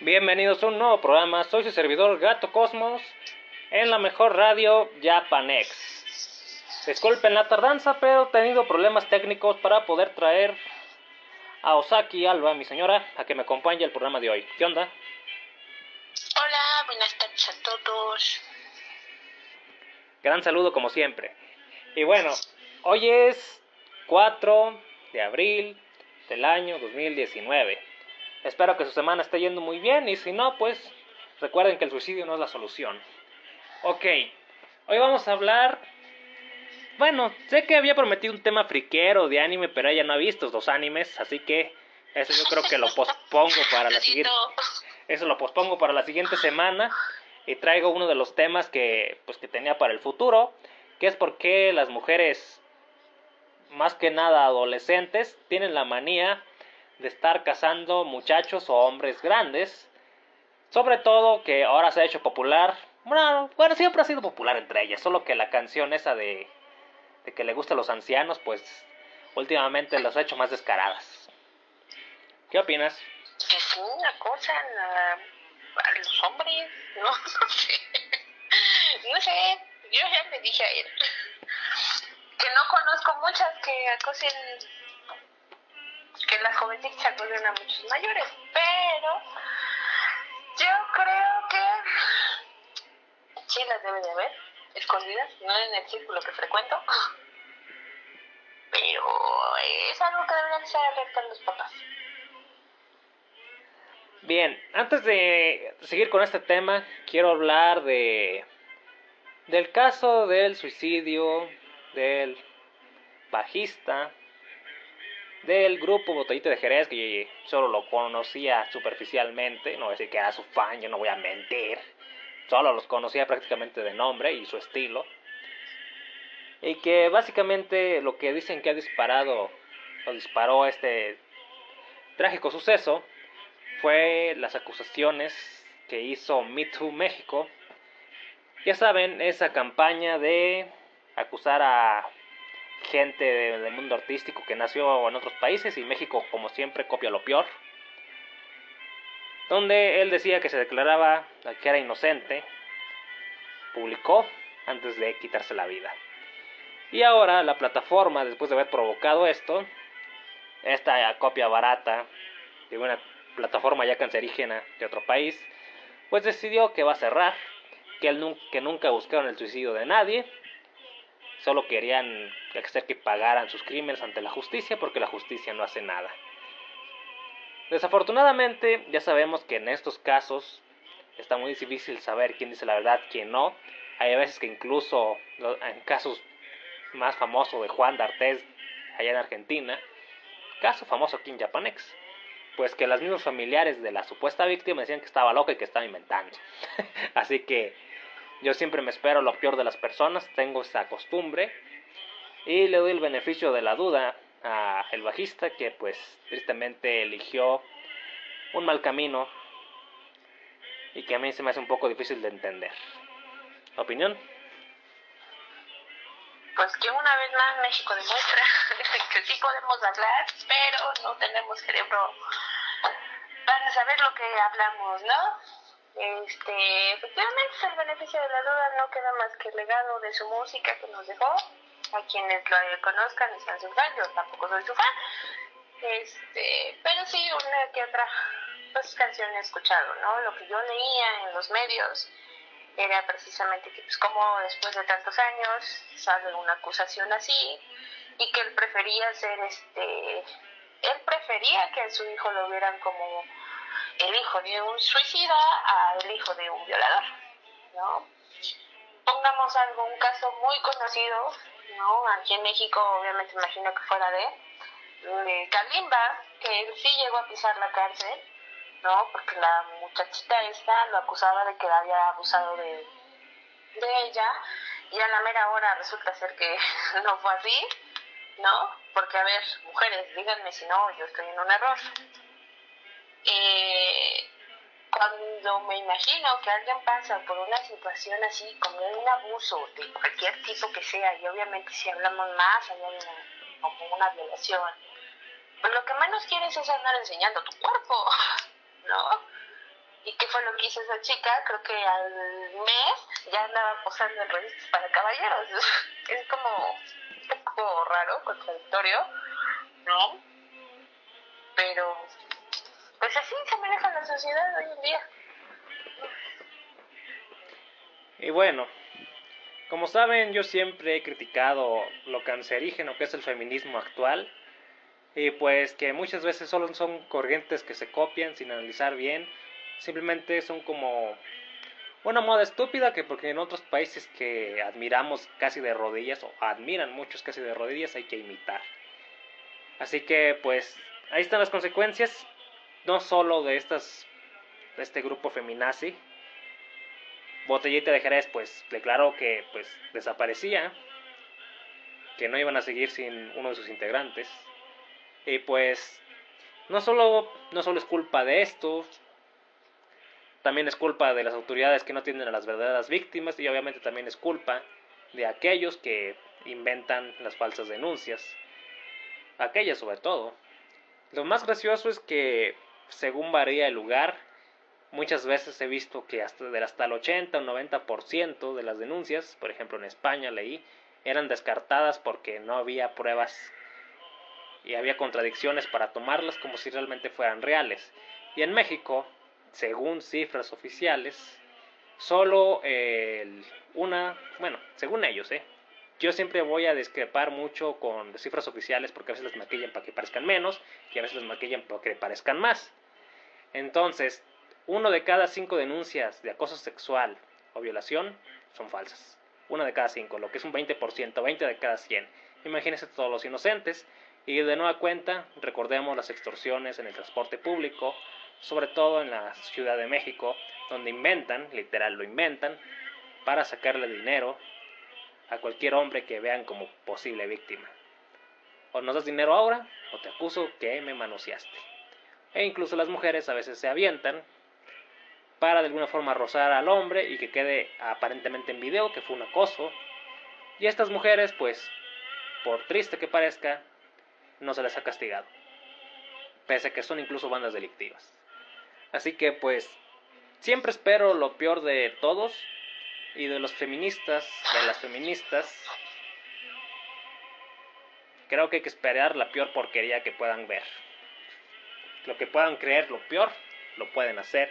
Bienvenidos a un nuevo programa. Soy su servidor Gato Cosmos en la mejor radio Japanex. Disculpen la tardanza, pero he tenido problemas técnicos para poder traer a Osaki Alba, mi señora, a que me acompañe el programa de hoy. ¿Qué onda? Hola, buenas tardes a todos. Gran saludo como siempre. Y bueno, hoy es 4 de abril del año 2019. Espero que su semana esté yendo muy bien y si no, pues recuerden que el suicidio no es la solución. Ok, hoy vamos a hablar... Bueno, sé que había prometido un tema friquero de anime, pero ella no ha visto los animes, así que eso yo creo que lo pospongo para la siguiente... Eso lo pospongo para la siguiente semana y traigo uno de los temas que pues que tenía para el futuro, que es por qué las mujeres más que nada adolescentes tienen la manía de estar casando muchachos o hombres grandes. Sobre todo que ahora se ha hecho popular. Bueno, bueno, siempre ha sido popular entre ellas. Solo que la canción esa de, de que le gusta a los ancianos, pues últimamente las ha hecho más descaradas. ¿Qué opinas? Es una cosa a, los hombres, no, sé. No sé, yo ya le dije a él que no conozco muchas que acosen que las jovencitas acuden a muchos mayores, pero yo creo que sí las debe de haber, escondidas, no en el círculo que frecuento, pero es algo que deberían ser alerta los papás. Bien, antes de seguir con este tema, quiero hablar de del caso del suicidio del bajista del grupo Botellita de Jerez, que solo lo conocía superficialmente, no voy decir que era su fan, yo no voy a mentir, solo los conocía prácticamente de nombre y su estilo, y que básicamente lo que dicen que ha disparado, o disparó este trágico suceso, fue las acusaciones que hizo Me Too México, ya saben, esa campaña de acusar a gente del mundo artístico que nació en otros países y México como siempre copia lo peor. Donde él decía que se declaraba que era inocente, publicó antes de quitarse la vida. Y ahora la plataforma, después de haber provocado esto, esta copia barata de una plataforma ya cancerígena de otro país, pues decidió que va a cerrar, que, él, que nunca buscaron el suicidio de nadie Solo querían hacer que pagaran sus crímenes ante la justicia porque la justicia no hace nada. Desafortunadamente, ya sabemos que en estos casos está muy difícil saber quién dice la verdad, quién no. Hay veces que incluso en casos más famosos de Juan D'Artés allá en Argentina, caso famoso aquí en Japanex, pues que los mismos familiares de la supuesta víctima decían que estaba loca y que estaba inventando. Así que yo siempre me espero lo peor de las personas, tengo esa costumbre y le doy el beneficio de la duda a el bajista que pues tristemente eligió un mal camino y que a mí se me hace un poco difícil de entender. ¿Opinión? Pues que una vez más México demuestra que sí podemos hablar, pero no tenemos cerebro para saber lo que hablamos, ¿no? Este, efectivamente, el beneficio de la duda no queda más que el legado de su música que nos dejó. A quienes lo conozcan y sean su fan, yo tampoco soy su fan. Este, pero sí, una que otra pues, canción he escuchado, ¿no? Lo que yo leía en los medios era precisamente que, pues, como después de tantos años sale una acusación así y que él prefería ser este. Él prefería que a su hijo lo vieran como el hijo de un suicida al hijo de un violador, ¿no? Pongamos algo, un caso muy conocido, ¿no? Aquí en México, obviamente imagino que fuera de, de Kalimba, que sí llegó a pisar la cárcel, ¿no? Porque la muchachita esta lo acusaba de que había abusado de, de ella, y a la mera hora resulta ser que no fue así, ¿no? Porque, a ver, mujeres, díganme si no, yo estoy en un error eh, cuando me imagino que alguien pasa por una situación así, como un abuso de cualquier tipo que sea, y obviamente si hablamos más allá de como una violación, pues lo que menos quieres es andar enseñando tu cuerpo, ¿no? fue lo que hizo esa chica, creo que al mes ya andaba posando en revistas para caballeros. Es como un poco raro, contradictorio, ¿no? Pero, pues así se maneja la sociedad hoy en día. Y bueno, como saben, yo siempre he criticado lo cancerígeno que es el feminismo actual y pues que muchas veces solo son corrientes que se copian sin analizar bien, simplemente son como una moda estúpida que porque en otros países que admiramos casi de rodillas o admiran muchos casi de rodillas hay que imitar. Así que pues ahí están las consecuencias no solo de estas de este grupo feminazi. Botellita de Jerez pues declaró que pues desaparecía, que no iban a seguir sin uno de sus integrantes. Y pues no solo, no solo es culpa de esto, también es culpa de las autoridades que no tienen a las verdaderas víctimas y obviamente también es culpa de aquellos que inventan las falsas denuncias. Aquellas sobre todo. Lo más gracioso es que según varía el lugar, muchas veces he visto que hasta, hasta el 80 o 90% de las denuncias, por ejemplo en España leí, eran descartadas porque no había pruebas y había contradicciones para tomarlas como si realmente fueran reales. Y en México, según cifras oficiales, solo una, bueno, según ellos, ¿eh? Yo siempre voy a discrepar mucho con cifras oficiales porque a veces las maquillan para que parezcan menos y a veces las maquillan para que parezcan más. Entonces, uno de cada cinco denuncias de acoso sexual o violación son falsas. Una de cada cinco, lo que es un 20%, 20 de cada 100. Imagínense todos los inocentes y de nueva cuenta, recordemos las extorsiones en el transporte público, sobre todo en la Ciudad de México, donde inventan, literal lo inventan, para sacarle dinero a cualquier hombre que vean como posible víctima. O nos das dinero ahora, o te acuso que me manoseaste. E incluso las mujeres a veces se avientan para de alguna forma rozar al hombre y que quede aparentemente en video que fue un acoso. Y estas mujeres, pues, por triste que parezca, no se les ha castigado, pese a que son incluso bandas delictivas. Así que pues siempre espero lo peor de todos y de los feministas, de las feministas. Creo que hay que esperar la peor porquería que puedan ver. Lo que puedan creer lo peor, lo pueden hacer.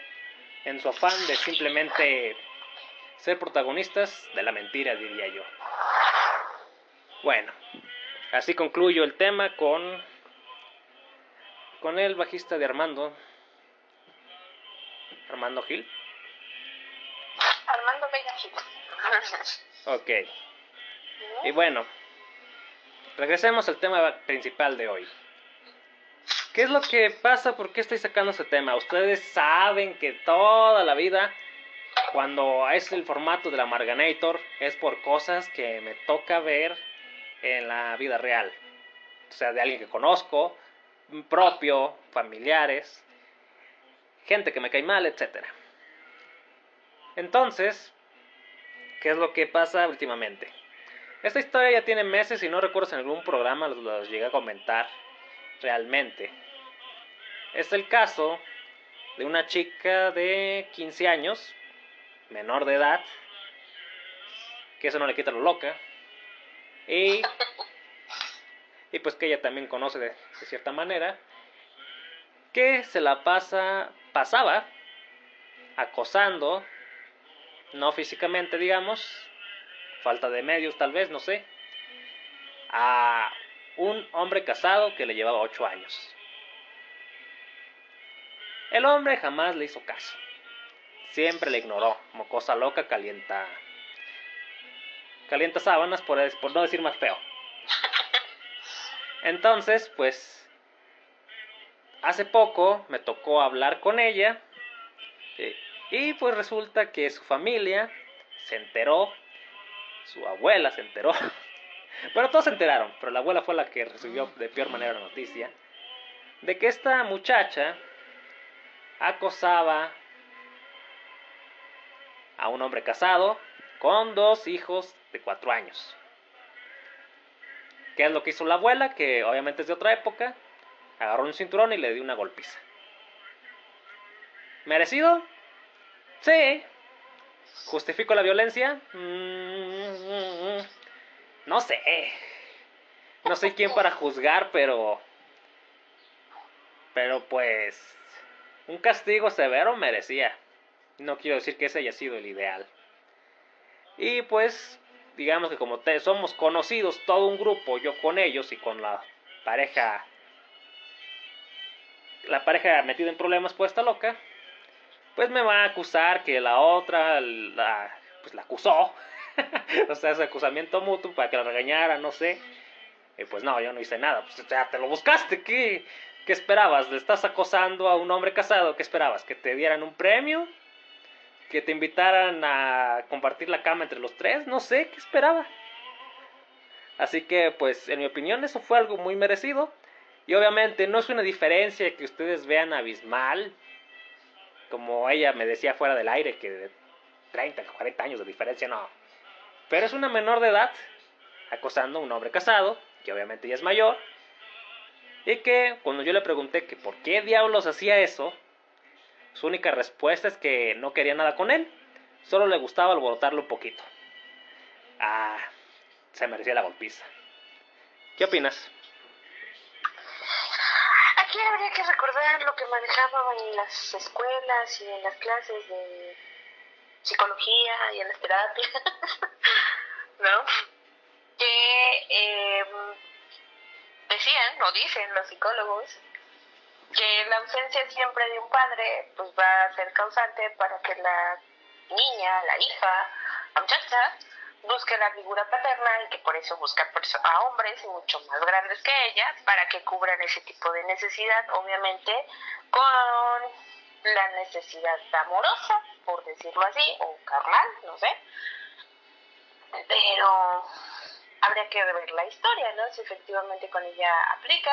En su afán de simplemente ser protagonistas de la mentira, diría yo. Bueno, Así concluyo el tema con, con el bajista de Armando, Armando Gil. Armando Bella Gil. ok. Y bueno, regresemos al tema principal de hoy. ¿Qué es lo que pasa? ¿Por qué estoy sacando ese tema? Ustedes saben que toda la vida, cuando es el formato de la Marganator, es por cosas que me toca ver en la vida real. O sea, de alguien que conozco, propio, familiares, gente que me cae mal, etc. Entonces, ¿qué es lo que pasa últimamente? Esta historia ya tiene meses y no recuerdo si en algún programa los, los llegué a comentar realmente. Es el caso de una chica de 15 años, menor de edad, que eso no le quita lo loca, y, y pues que ella también conoce de, cierta manera, que se la pasa, pasaba acosando, no físicamente digamos, falta de medios tal vez, no sé, a un hombre casado que le llevaba ocho años. El hombre jamás le hizo caso. Siempre le ignoró, como cosa loca, calienta calienta sábanas, por, por no decir más feo. Entonces, pues, hace poco me tocó hablar con ella eh, y pues resulta que su familia se enteró, su abuela se enteró, bueno, todos se enteraron, pero la abuela fue la que recibió de peor manera la noticia, de que esta muchacha acosaba a un hombre casado con dos hijos de cuatro años. ¿Qué es lo que hizo la abuela? Que obviamente es de otra época. Agarró un cinturón y le dio una golpiza. ¿Merecido? Sí. ¿Justifico la violencia? Mm, no sé. No sé quién para juzgar, pero... Pero pues... Un castigo severo merecía. No quiero decir que ese haya sido el ideal. Y pues, digamos que como te, somos conocidos, todo un grupo, yo con ellos y con la pareja, la pareja metida en problemas puesta loca, pues me va a acusar que la otra la, pues la acusó. o sea, ese acusamiento mutuo para que la regañara, no sé. Y pues no, yo no hice nada. Pues ya te lo buscaste. ¿Qué, ¿Qué esperabas? ¿Le estás acosando a un hombre casado? ¿Qué esperabas? ¿Que te dieran un premio? ¿Que te invitaran a compartir la cama entre los tres? No sé, ¿qué esperaba? Así que, pues, en mi opinión, eso fue algo muy merecido. Y obviamente no es una diferencia que ustedes vean abismal como ella me decía fuera del aire, que de 30, 40 años de diferencia, no. Pero es una menor de edad acosando a un hombre casado, que obviamente ya es mayor, y que cuando yo le pregunté que por qué diablos hacía eso, su única respuesta es que no quería nada con él, solo le gustaba alborotarlo un poquito. Ah, se merecía la golpiza. ¿Qué opinas? Aquí habría que recordar lo que manejaban en las escuelas y en las clases de psicología y en las terapias, ¿no? Que eh, decían o dicen los psicólogos que la ausencia siempre de un padre pues va a ser causante para que la niña, la hija, la muchacha busque la figura paterna y que por eso busca a hombres mucho más grandes que ella para que cubran ese tipo de necesidad, obviamente con la necesidad amorosa, por decirlo así, o carnal, no sé. Pero habría que ver la historia, ¿no? Si efectivamente con ella aplica.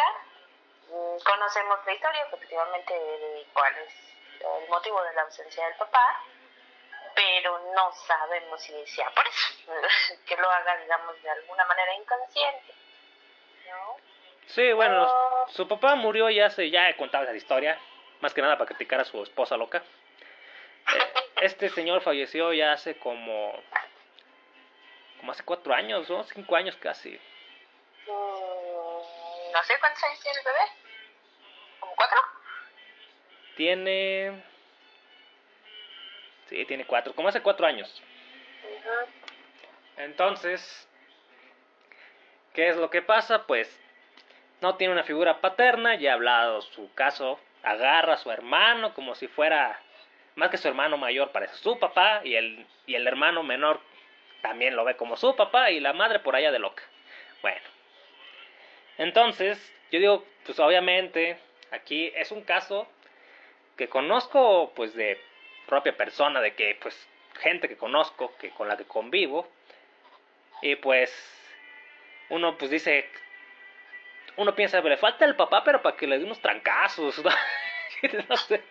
Mm, conocemos la historia, efectivamente, de cuál es el motivo de la ausencia del papá pero no sabemos si sea por eso, que lo haga, digamos, de alguna manera inconsciente. ¿no? Sí, bueno, su papá murió ya hace, ya he contado esa historia, más que nada para criticar a su esposa loca. Eh, este señor falleció ya hace como, como hace cuatro años, ¿no? Cinco años casi. Mm, no sé cuántos años tiene el bebé. ¿Como cuatro? Tiene Sí, tiene cuatro, como hace cuatro años. Entonces, ¿qué es lo que pasa? Pues no tiene una figura paterna, ya ha hablado su caso, agarra a su hermano como si fuera, más que su hermano mayor, parece su papá, y el, y el hermano menor también lo ve como su papá, y la madre por allá de loca. Bueno, entonces, yo digo, pues obviamente, aquí es un caso que conozco, pues de propia persona, de que pues gente que conozco, que con la que convivo, y pues uno pues dice, uno piensa, le falta el papá, pero para que le dé unos trancazos, ¿no? sé.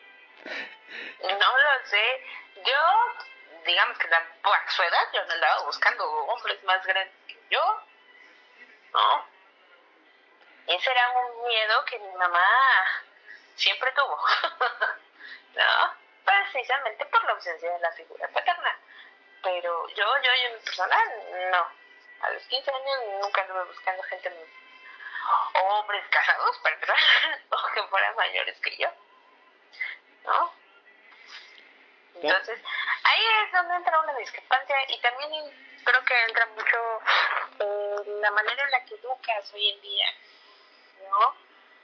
No lo sé. Yo, digamos que por su edad, yo no andaba buscando hombres más grandes que yo. ¿No? Ese era un miedo que mi mamá siempre tuvo. ¿No? precisamente por la ausencia de la figura paterna. Pero yo, yo, en personal, no. A los 15 años nunca anduve buscando gente, hombres casados, perdón, o que fueran mayores que yo. ¿No? Entonces, ahí es donde entra una discrepancia y también creo que entra mucho eh, la manera en la que educas hoy en día, ¿no?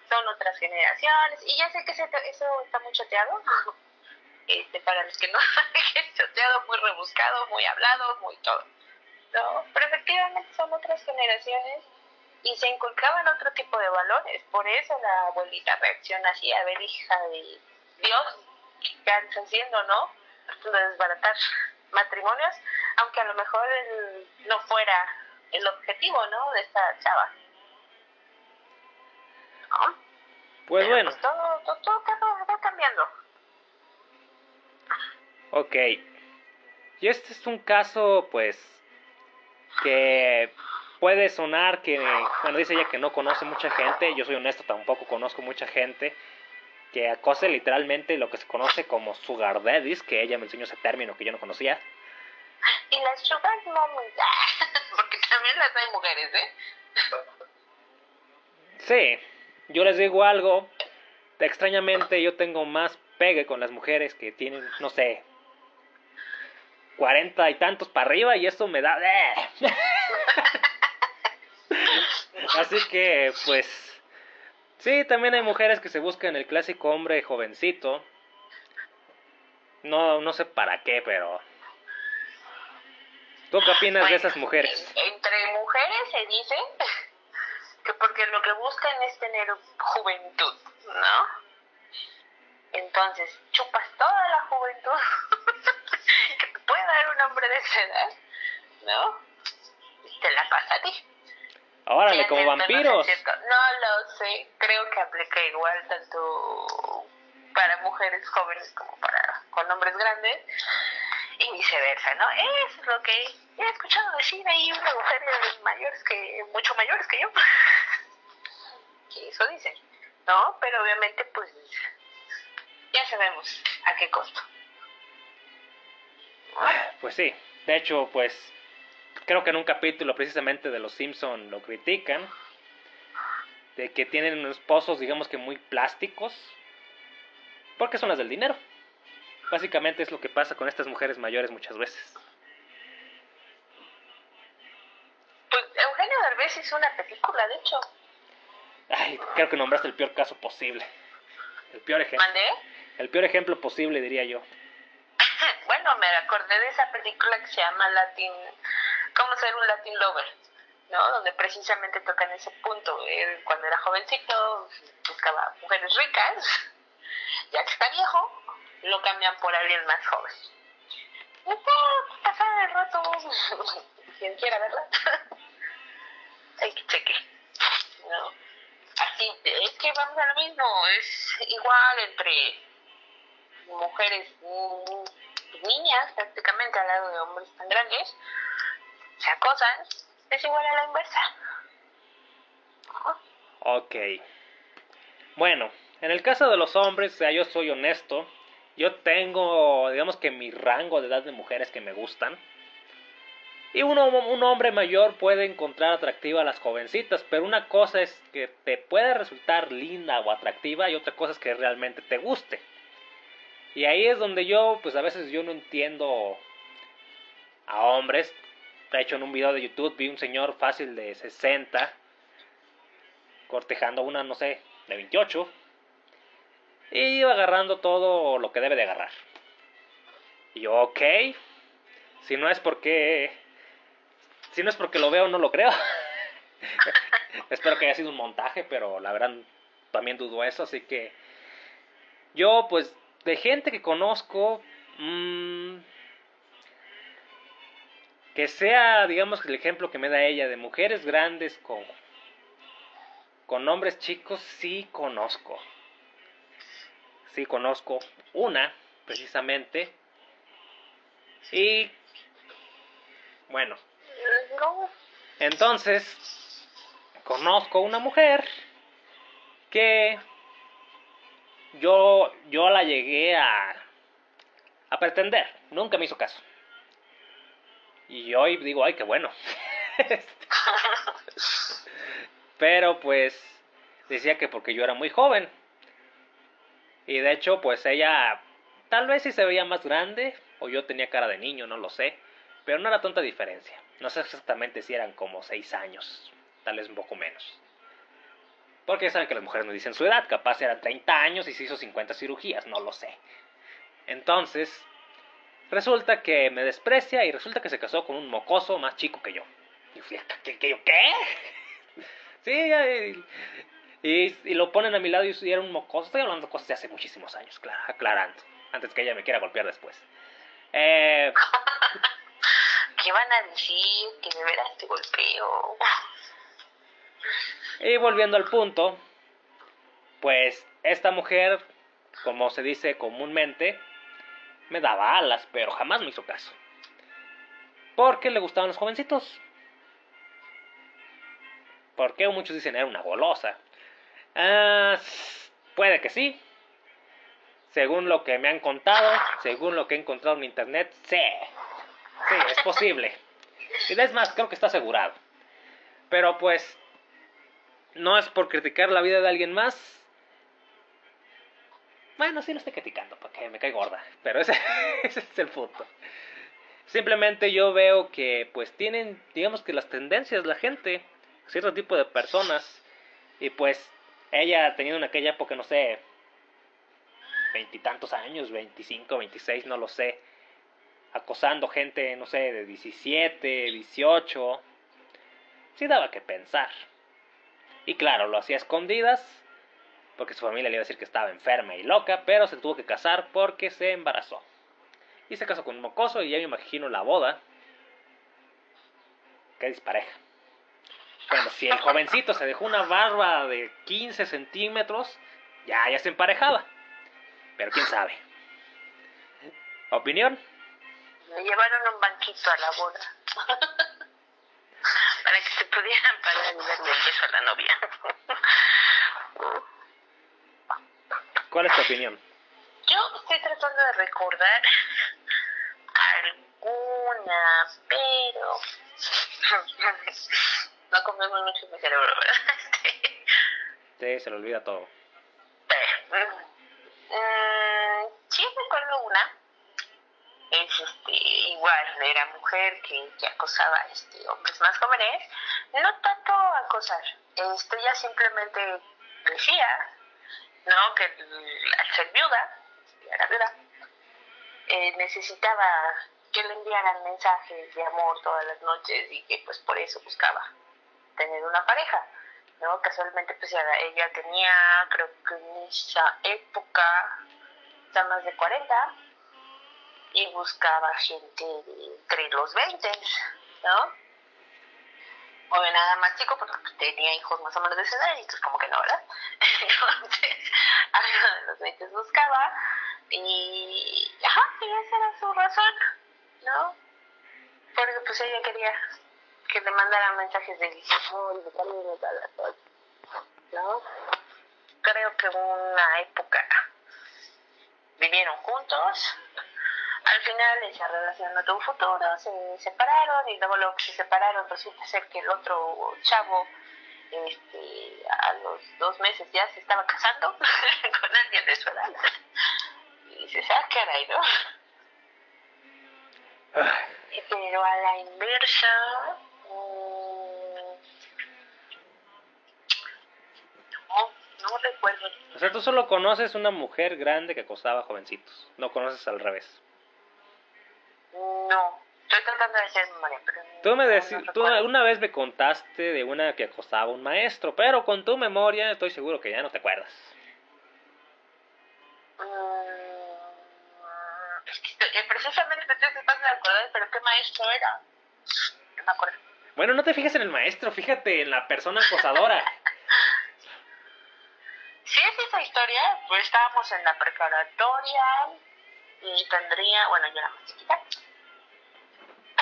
Son otras generaciones y ya sé que eso está muy choteado, este, para los que no saben, choteado, muy rebuscado, muy hablado, muy todo. ¿no? Pero efectivamente son otras generaciones y se inculcaban otro tipo de valores. Por eso la abuelita reacciona así, a ver, hija de Dios, ¿qué estás haciendo, no? De desbaratar matrimonios, aunque a lo mejor no fuera el objetivo, ¿no? De esta chava. ¿No? Pues bueno. Pues todo, todo, todo va cambiando. Ok. Y este es un caso, pues, que puede sonar que, bueno, dice ella que no conoce mucha gente, yo soy honesto, tampoco conozco mucha gente, que acose literalmente lo que se conoce como sugar daddies, que ella me enseñó ese término que yo no conocía. Y las sugar mommies, porque también las hay mujeres, ¿eh? Sí, yo les digo algo, extrañamente yo tengo más pegue con las mujeres que tienen, no sé, cuarenta y tantos para arriba y esto me da... Así que, pues, Sí, también hay mujeres que se buscan el clásico hombre jovencito. No, no sé para qué, pero... ¿Tú qué opinas de esas mujeres? Entre mujeres se dice que porque lo que buscan es tener juventud, ¿no? Entonces, chupas toda la juventud que te puede dar un hombre de esa edad, ¿no? Y te la pasa a ti. Órale, como vampiros. No, lo sé, creo que aplica igual tanto para mujeres jóvenes como para con hombres grandes y viceversa, ¿no? Es lo que he escuchado decir ahí una mujeres mayores que, mucho mayores que yo, que eso dicen, ¿no? Pero obviamente pues ya sabemos a qué costo. Pues sí, de hecho pues creo que en un capítulo precisamente de Los Simpson lo critican, de que tienen unos pozos, digamos que muy plásticos, porque son las del dinero. Básicamente es lo que pasa con estas mujeres mayores muchas veces. Pues Eugenio Derbez hizo una película, de hecho. Ay, creo que nombraste el peor caso posible. El peor ejemplo. ¿Mandé? El peor ejemplo posible, diría yo. bueno, me acordé de esa película que se llama Latin cómo ser un Latin lover, ¿no? Donde precisamente tocan ese punto. Cuando era jovencito, buscaba mujeres ricas, ya que está viejo, lo cambian por alguien más joven. Y está pasar el rato, quien quiera verla, hay que cheque, ¿no? Así, es que vamos a lo mismo, es igual entre mujeres, mm, niñas prácticamente al lado de hombres tan grandes, se acosan, es igual a la inversa. Ok. Bueno, en el caso de los hombres, sea, yo soy honesto. Yo tengo, digamos que mi rango de edad de mujeres que me gustan. Y uno, un hombre mayor puede encontrar atractiva a las jovencitas, pero una cosa es que te puede resultar linda o atractiva y otra cosa es que realmente te guste. Y ahí es donde yo, pues a veces yo no entiendo a hombres de hecho, en un video de YouTube vi un señor fácil de 60 cortejando una, no sé, de 28. Y iba agarrando todo lo que debe de agarrar. Y yo, ok. Si no es porque. Si no es porque lo veo, no lo creo. Espero que haya sido un montaje, pero la verdad también dudo eso. Así que. Yo, pues, de gente que conozco. Mmm, que sea, digamos, el ejemplo que me da ella de mujeres grandes con, con hombres chicos, sí conozco. Sí conozco una, precisamente. Y bueno, entonces conozco una mujer que yo, yo la llegué a, a pretender, nunca me hizo caso. Y hoy digo, ay, qué bueno. Pero pues decía que porque yo era muy joven. Y de hecho, pues ella tal vez sí se veía más grande o yo tenía cara de niño, no lo sé. Pero no era tanta diferencia. No sé exactamente si eran como 6 años, tal vez un poco menos. Porque saben que las mujeres no dicen su edad, capaz eran 30 años y se hizo 50 cirugías, no lo sé. Entonces, Resulta que me desprecia y resulta que se casó con un mocoso más chico que yo. Y fui, ¿qué? ¿Qué? ¿Qué? sí, y, y, lo ponen a mi lado y era un mocoso. Estoy hablando de cosas de hace muchísimos años, aclarando. Antes que ella me quiera golpear después. Eh, ¿Qué van a decir? Que de veras te golpeo. Y volviendo al punto, pues esta mujer, como se dice comúnmente, me daba alas, pero jamás me hizo caso. Porque le gustaban los jovencitos. Porque muchos dicen era una golosa. Ah, puede que sí, según lo que me han contado, según lo que he encontrado en internet, sí, sí, es posible. Y es más, creo que está asegurado. Pero pues, no es por criticar la vida de alguien más. Bueno, sí lo estoy criticando, porque me cae gorda. Pero ese, es el punto. Simplemente yo veo que pues tienen, digamos que las tendencias, la gente, cierto tipo de personas. Y pues ella teniendo en aquella época, no sé, veintitantos años, veinticinco, veintiséis, no lo sé, acosando gente, no sé, de 17, 18, sí daba que pensar. Y claro, lo hacía escondidas, porque su familia le iba a decir que estaba enferma y loca, pero se tuvo que casar porque se embarazó. Y se casó con un mocoso y ya me imagino la boda. Qué dispareja. Bueno, si el jovencito se dejó una barba de 15 centímetros, ya, ya se emparejaba. Pero quién sabe. ¿Opinión? Me llevaron un banquito a la boda. Para que se pudieran parar y darle el beso a la novia. ¿Cuál es tu opinión? Yo estoy tratando de recordar alguna, pero no comemos mucho en mi cerebro, ¿verdad? Sí, se le olvida todo. Mm, sí recuerdo una. Es este, igual, era mujer que, que acosaba este, hombres más jóvenes. No tanto acosar, esto ya simplemente decía, ¿no? Que al ser viuda, era viuda, eh, necesitaba que le enviaran mensajes de amor todas las noches y que pues por eso buscaba tener una pareja. ¿no? Casualmente pues ella tenía, creo que en esa época, ya más de 40 y buscaba gente entre los 20, ¿no? O de nada más chico porque pues, tenía hijos más o menos de esa edad y entonces como que no, ¿verdad? Entonces, de los 20 buscaba y, ajá, y esa era su razón, ¿no? Porque pues ella quería que le mandaran mensajes de amor de cariño y tal, ¿no? Creo que una época vivieron juntos, al final esa relación no tuvo futuro, se separaron y luego lo que se separaron resulta ser que el otro chavo este, a los dos meses ya se estaba casando con alguien de su edad. Y dices, ah, caray, ¿no? Pero a la inversa, no, no recuerdo. O sea, tú solo conoces una mujer grande que acosaba jovencitos, no conoces al revés. No, estoy tratando de hacer memoria, pero Tú me no, deci- no tú una vez me contaste de una que acosaba a un maestro, pero con tu memoria estoy seguro que ya no te acuerdas. Mm, es que estoy- eh, precisamente me estoy tratando de acordar, pero qué maestro era. No me acuerdo. Bueno, no te fijes en el maestro, fíjate en la persona acosadora. Si es esa historia, pues estábamos en la preparatoria y tendría, bueno, yo era más chiquita.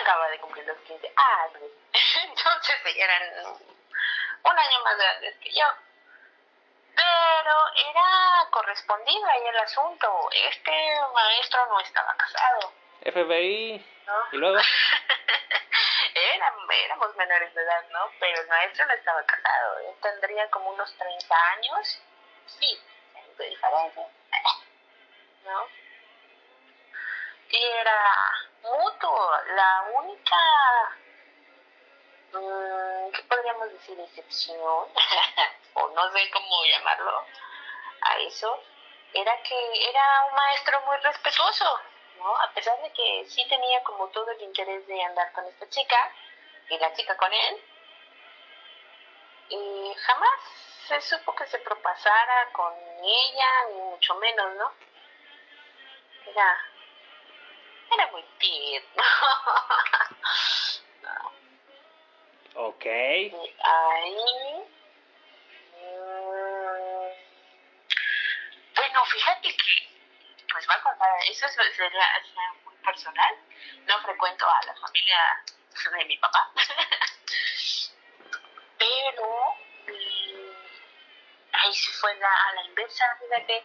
Acaba de cumplir los 15 años. Entonces eran un año más grandes que yo. Pero era correspondido ahí el asunto. Este maestro no estaba casado, FBI, ¿no? y luego, Era- éramos menores de edad, ¿no? Pero el maestro no estaba casado. Él tendría como unos 30 años. Sí, de diferencia. ¿No? Y era mutuo. La única, mm, ¿qué podríamos decir? Excepción, o no sé cómo llamarlo, a eso, era que era un maestro muy respetuoso. ¿no? A pesar de que sí tenía como todo el interés de andar con esta chica y la chica con él, y jamás se supo que se propasara con ella, ni mucho menos, ¿no? Era, era muy tierno. No. ok. Y ahí. mm, Bueno, fíjate que. Pues voy a contar, eso es- sería, sería muy personal. No frecuento a la familia de mi papá. Pero. mm, ahí sí fue la, a la inversa, fíjate.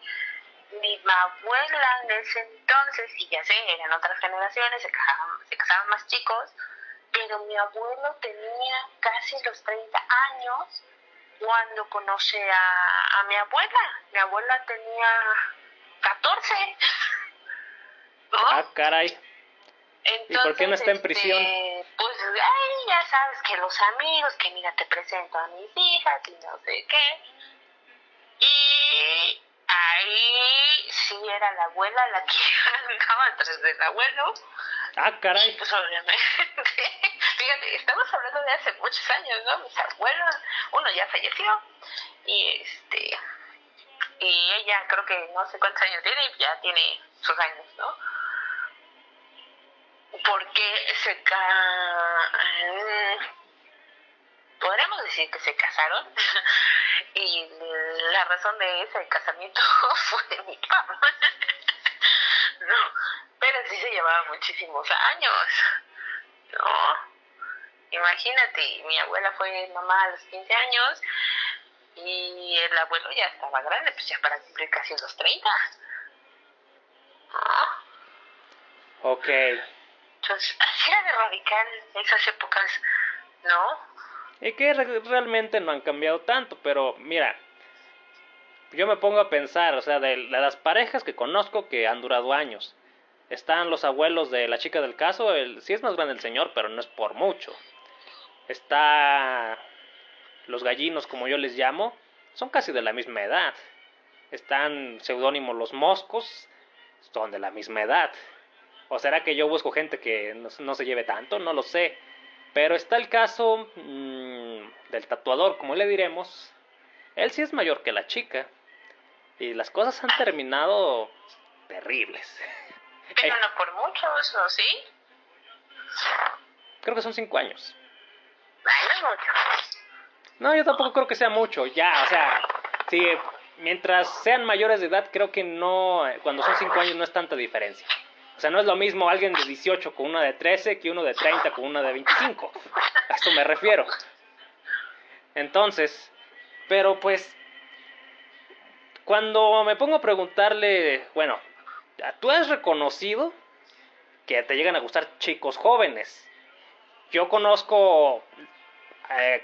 Mi abuela en ese entonces, y ya sé, eran otras generaciones, se casaban, se casaban más chicos, pero mi abuelo tenía casi los 30 años cuando conoce a, a mi abuela. Mi abuela tenía 14. Ah, caray. ¿Y por qué no está en este, prisión? pues, ay, ya sabes que los amigos, que mira, te presento a mis hijas y no sé qué. Y ahí sí era la abuela la que andaba atrás del abuelo. Ah, caray. Y pues obviamente, fíjate, estamos hablando de hace muchos años, ¿no? Mis abuelos, uno ya falleció y este y ella creo que no sé cuántos años tiene y ya tiene sus años, ¿no? Porque se ca... podríamos decir que se casaron y la razón de ese casamiento fue mi papá. no, pero sí se llevaba muchísimos años. No, imagínate, mi abuela fue mamá a los 15 años y el abuelo ya estaba grande, pues ya para cumplir casi los 30. Ah. Ok. Entonces, así era de radical en esas épocas, ¿no? Y que realmente no han cambiado tanto, pero mira, yo me pongo a pensar, o sea, de, las parejas que conozco que han durado años. Están los abuelos de la chica del caso, el, sí es más grande el señor, pero no es por mucho. Está los gallinos, como yo les llamo, son casi de la misma edad. Están seudónimos los moscos, son de la misma edad. ¿O será que yo busco gente que no, se lleve tanto? No lo sé. Pero está el caso mmm, del tatuador, como le diremos. Él sí es mayor que la chica. Y las cosas han terminado terribles. Pero no por muchos, ¿o sí? Creo que son cinco años. no mucho. No, yo tampoco creo que sea mucho. Ya, o sea, sí, mientras sean mayores de edad, creo que no, cuando son cinco años no es tanta diferencia. O sea, no es lo mismo alguien de 18 con una de 13 que uno de 30 con una de 25. A esto me refiero. Entonces, pero pues, cuando me pongo a preguntarle, bueno, tú has reconocido que te llegan a gustar chicos jóvenes. Yo conozco, eh,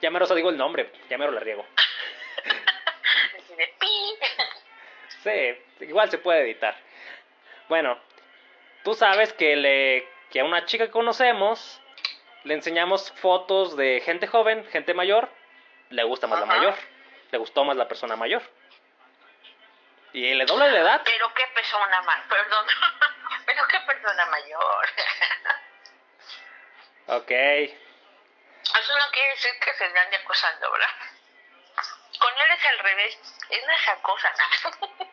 ya mero digo el nombre, ya mero la riego. sí, igual se puede editar. Bueno, tú sabes que, le, que a una chica que conocemos le enseñamos fotos de gente joven, gente mayor, le gusta más la mayor, le gustó más la persona mayor. Y le doble la edad. Pero qué persona mayor, perdón, pero qué persona mayor. ok. Eso no quiere decir que se ande acosando, ¿verdad? Con él es al revés, es una cosa.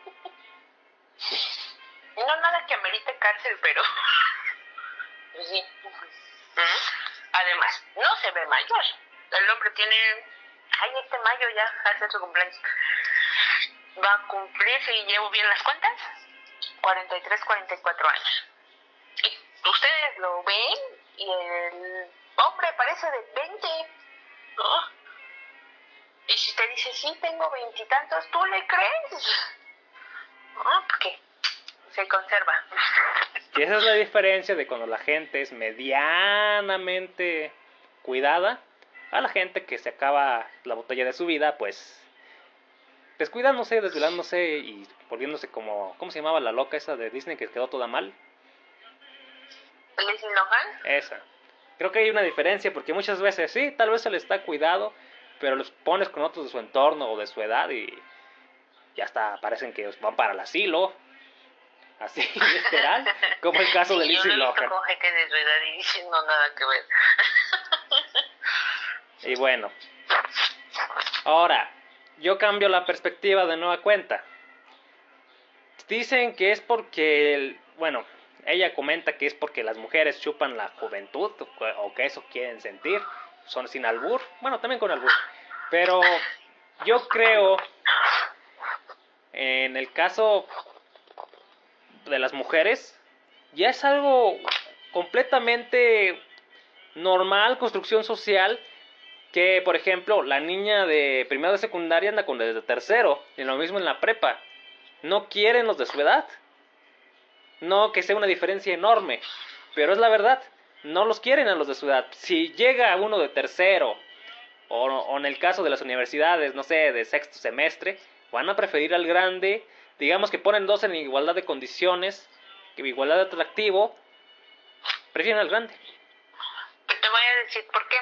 No nada que amerite cárcel, pero sí. Además, no se ve mayor. El hombre tiene, ay, este mayo ya hace su cumpleaños. Va a cumplir, si llevo bien las cuentas, 43, 44 años. Y ustedes lo ven y el hombre parece de 20, ¿no? Y si te dice, sí, tengo veintitantos, ¿tú le crees? ¿No? Porque se conserva. Y esa es la diferencia de cuando la gente es medianamente cuidada a la gente que se acaba la botella de su vida, pues descuidándose, desvelándose y volviéndose como, ¿cómo se llamaba la loca esa de Disney que quedó toda mal? ¿Lindsay Lohan? Esa. Creo que hay una diferencia porque muchas veces sí, tal vez se le está cuidado, pero los pones con otros de su entorno o de su edad y ya hasta parecen que van para el asilo así literal, como el caso de Lindsay Lohan. Con gente de su edad y no nada que ver. y bueno, ahora, yo cambio la perspectiva de nueva cuenta. Dicen que es porque, bueno, ella comenta que es porque las mujeres chupan la juventud o que eso quieren sentir, son sin albur, bueno, también con albur, pero yo creo, en el caso de las mujeres ya es algo completamente normal, construcción social, que por ejemplo la niña de primero de secundaria anda con desde tercero, y lo mismo en la prepa. no quieren los de su edad. No que sea una diferencia enorme, pero es la verdad, no los quieren a los de su edad. Si llega uno de tercero, o, o en el caso de las universidades, no sé, de sexto semestre, van a preferir al grande, digamos que ponen dos en igualdad de condiciones, igualdad de atractivo, prefieren al grande. Te voy a decir por qué,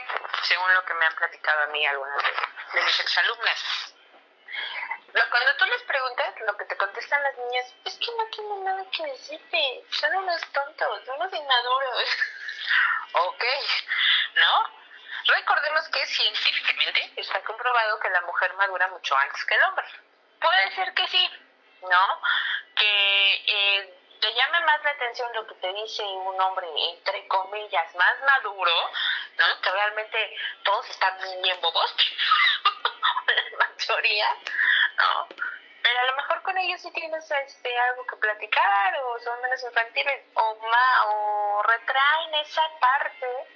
según lo que me han platicado a mí algunas de, mis exalumnas. Cuando tú les preguntas, lo que te contestan las niñas es que no tienen nada que decirte, son unos tontos, son unos inmaduros. ok, ¿no? Recordemos que científicamente está comprobado que la mujer madura mucho antes que el hombre. Puede ser que sí, ¿no? Que eh, te llame más la atención lo que te dice un hombre, entre comillas, más maduro, ¿no? Que realmente todos están bien bobos, la mayoría, ¿no? Pero a lo mejor con ellos sí tienes este, algo que platicar, o son menos infantiles, o, más, o retraen esa parte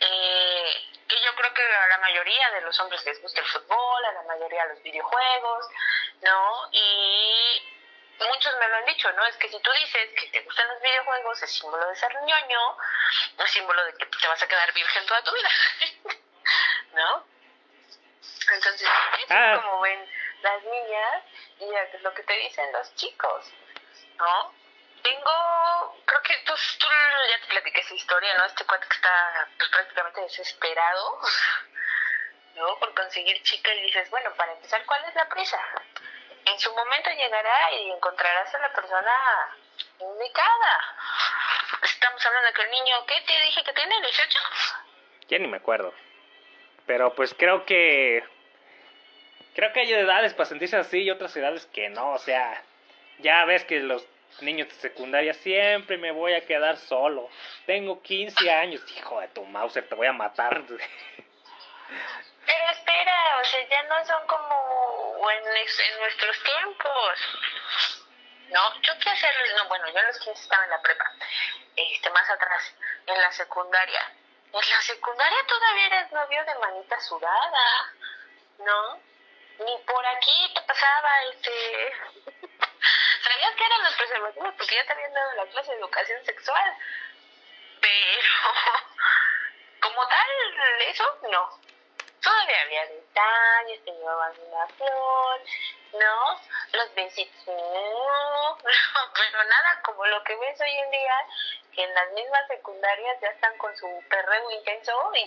eh, que yo creo que a la mayoría de los hombres les gusta el fútbol, a la mayoría los videojuegos, ¿no? Y muchos me lo han dicho, ¿no? Es que si tú dices que te gustan los videojuegos, es símbolo de ser ñoño, es símbolo de que te vas a quedar virgen toda tu vida, ¿no? Entonces, eso es ah. como ven las niñas y es lo que te dicen los chicos, ¿no? Tengo, creo que tú, tú ya te platiqué esa historia, ¿no? Este cuate que está pues, prácticamente desesperado, ¿no? Por conseguir chica y dices, bueno, para empezar, ¿cuál es la prisa? En su momento llegará y encontrarás a la persona indicada. Estamos hablando de que el niño, ¿qué te dije que tiene? ¿18? Ya ni me acuerdo. Pero pues creo que. Creo que hay edades para sentirse así y otras edades que no. O sea, ya ves que los niños de secundaria siempre me voy a quedar solo. Tengo 15 años. Hijo de tu Mauser, te voy a matar. Pero espera, o sea, ya no son como en, en nuestros tiempos. No, yo qué hacer, no, bueno, yo los 15 estaba en la prepa, este, más atrás, en la secundaria. En la secundaria todavía eres novio de manita sudada, ¿no? Ni por aquí pasaba, este... Sabías que eran los preservativos porque ya te habían dado la clase de educación sexual. Pero, como tal, eso no. Todavía había detalles, te llevaban una flor, ¿no? Los besitos, no, pero nada como lo que ves hoy en día, que en las mismas secundarias ya están con su perreo intenso y,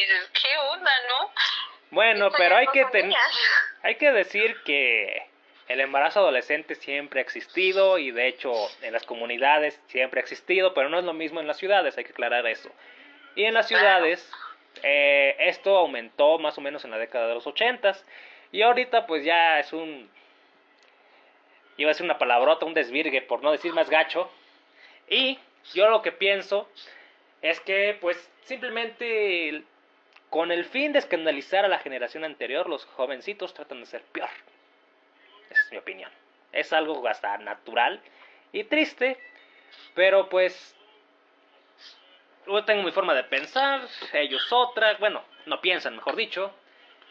dices, ¿qué onda, no? Bueno, pero hay que, hay que decir que el embarazo adolescente siempre ha existido y de hecho en las comunidades siempre ha existido, pero no es lo mismo en las ciudades, hay que aclarar eso. Y en las ciudades... Eh, esto aumentó más o menos en la década de los ochentas. Y ahorita pues ya es un iba a ser una palabrota, un desvirgue por no decir más gacho. Y yo lo que pienso es que pues simplemente con el fin de escandalizar a la generación anterior los jovencitos tratan de ser peor. Esa es mi opinión. Es algo hasta natural y triste pero pues yo tengo mi forma de pensar, ellos otra, bueno, no piensan, mejor dicho.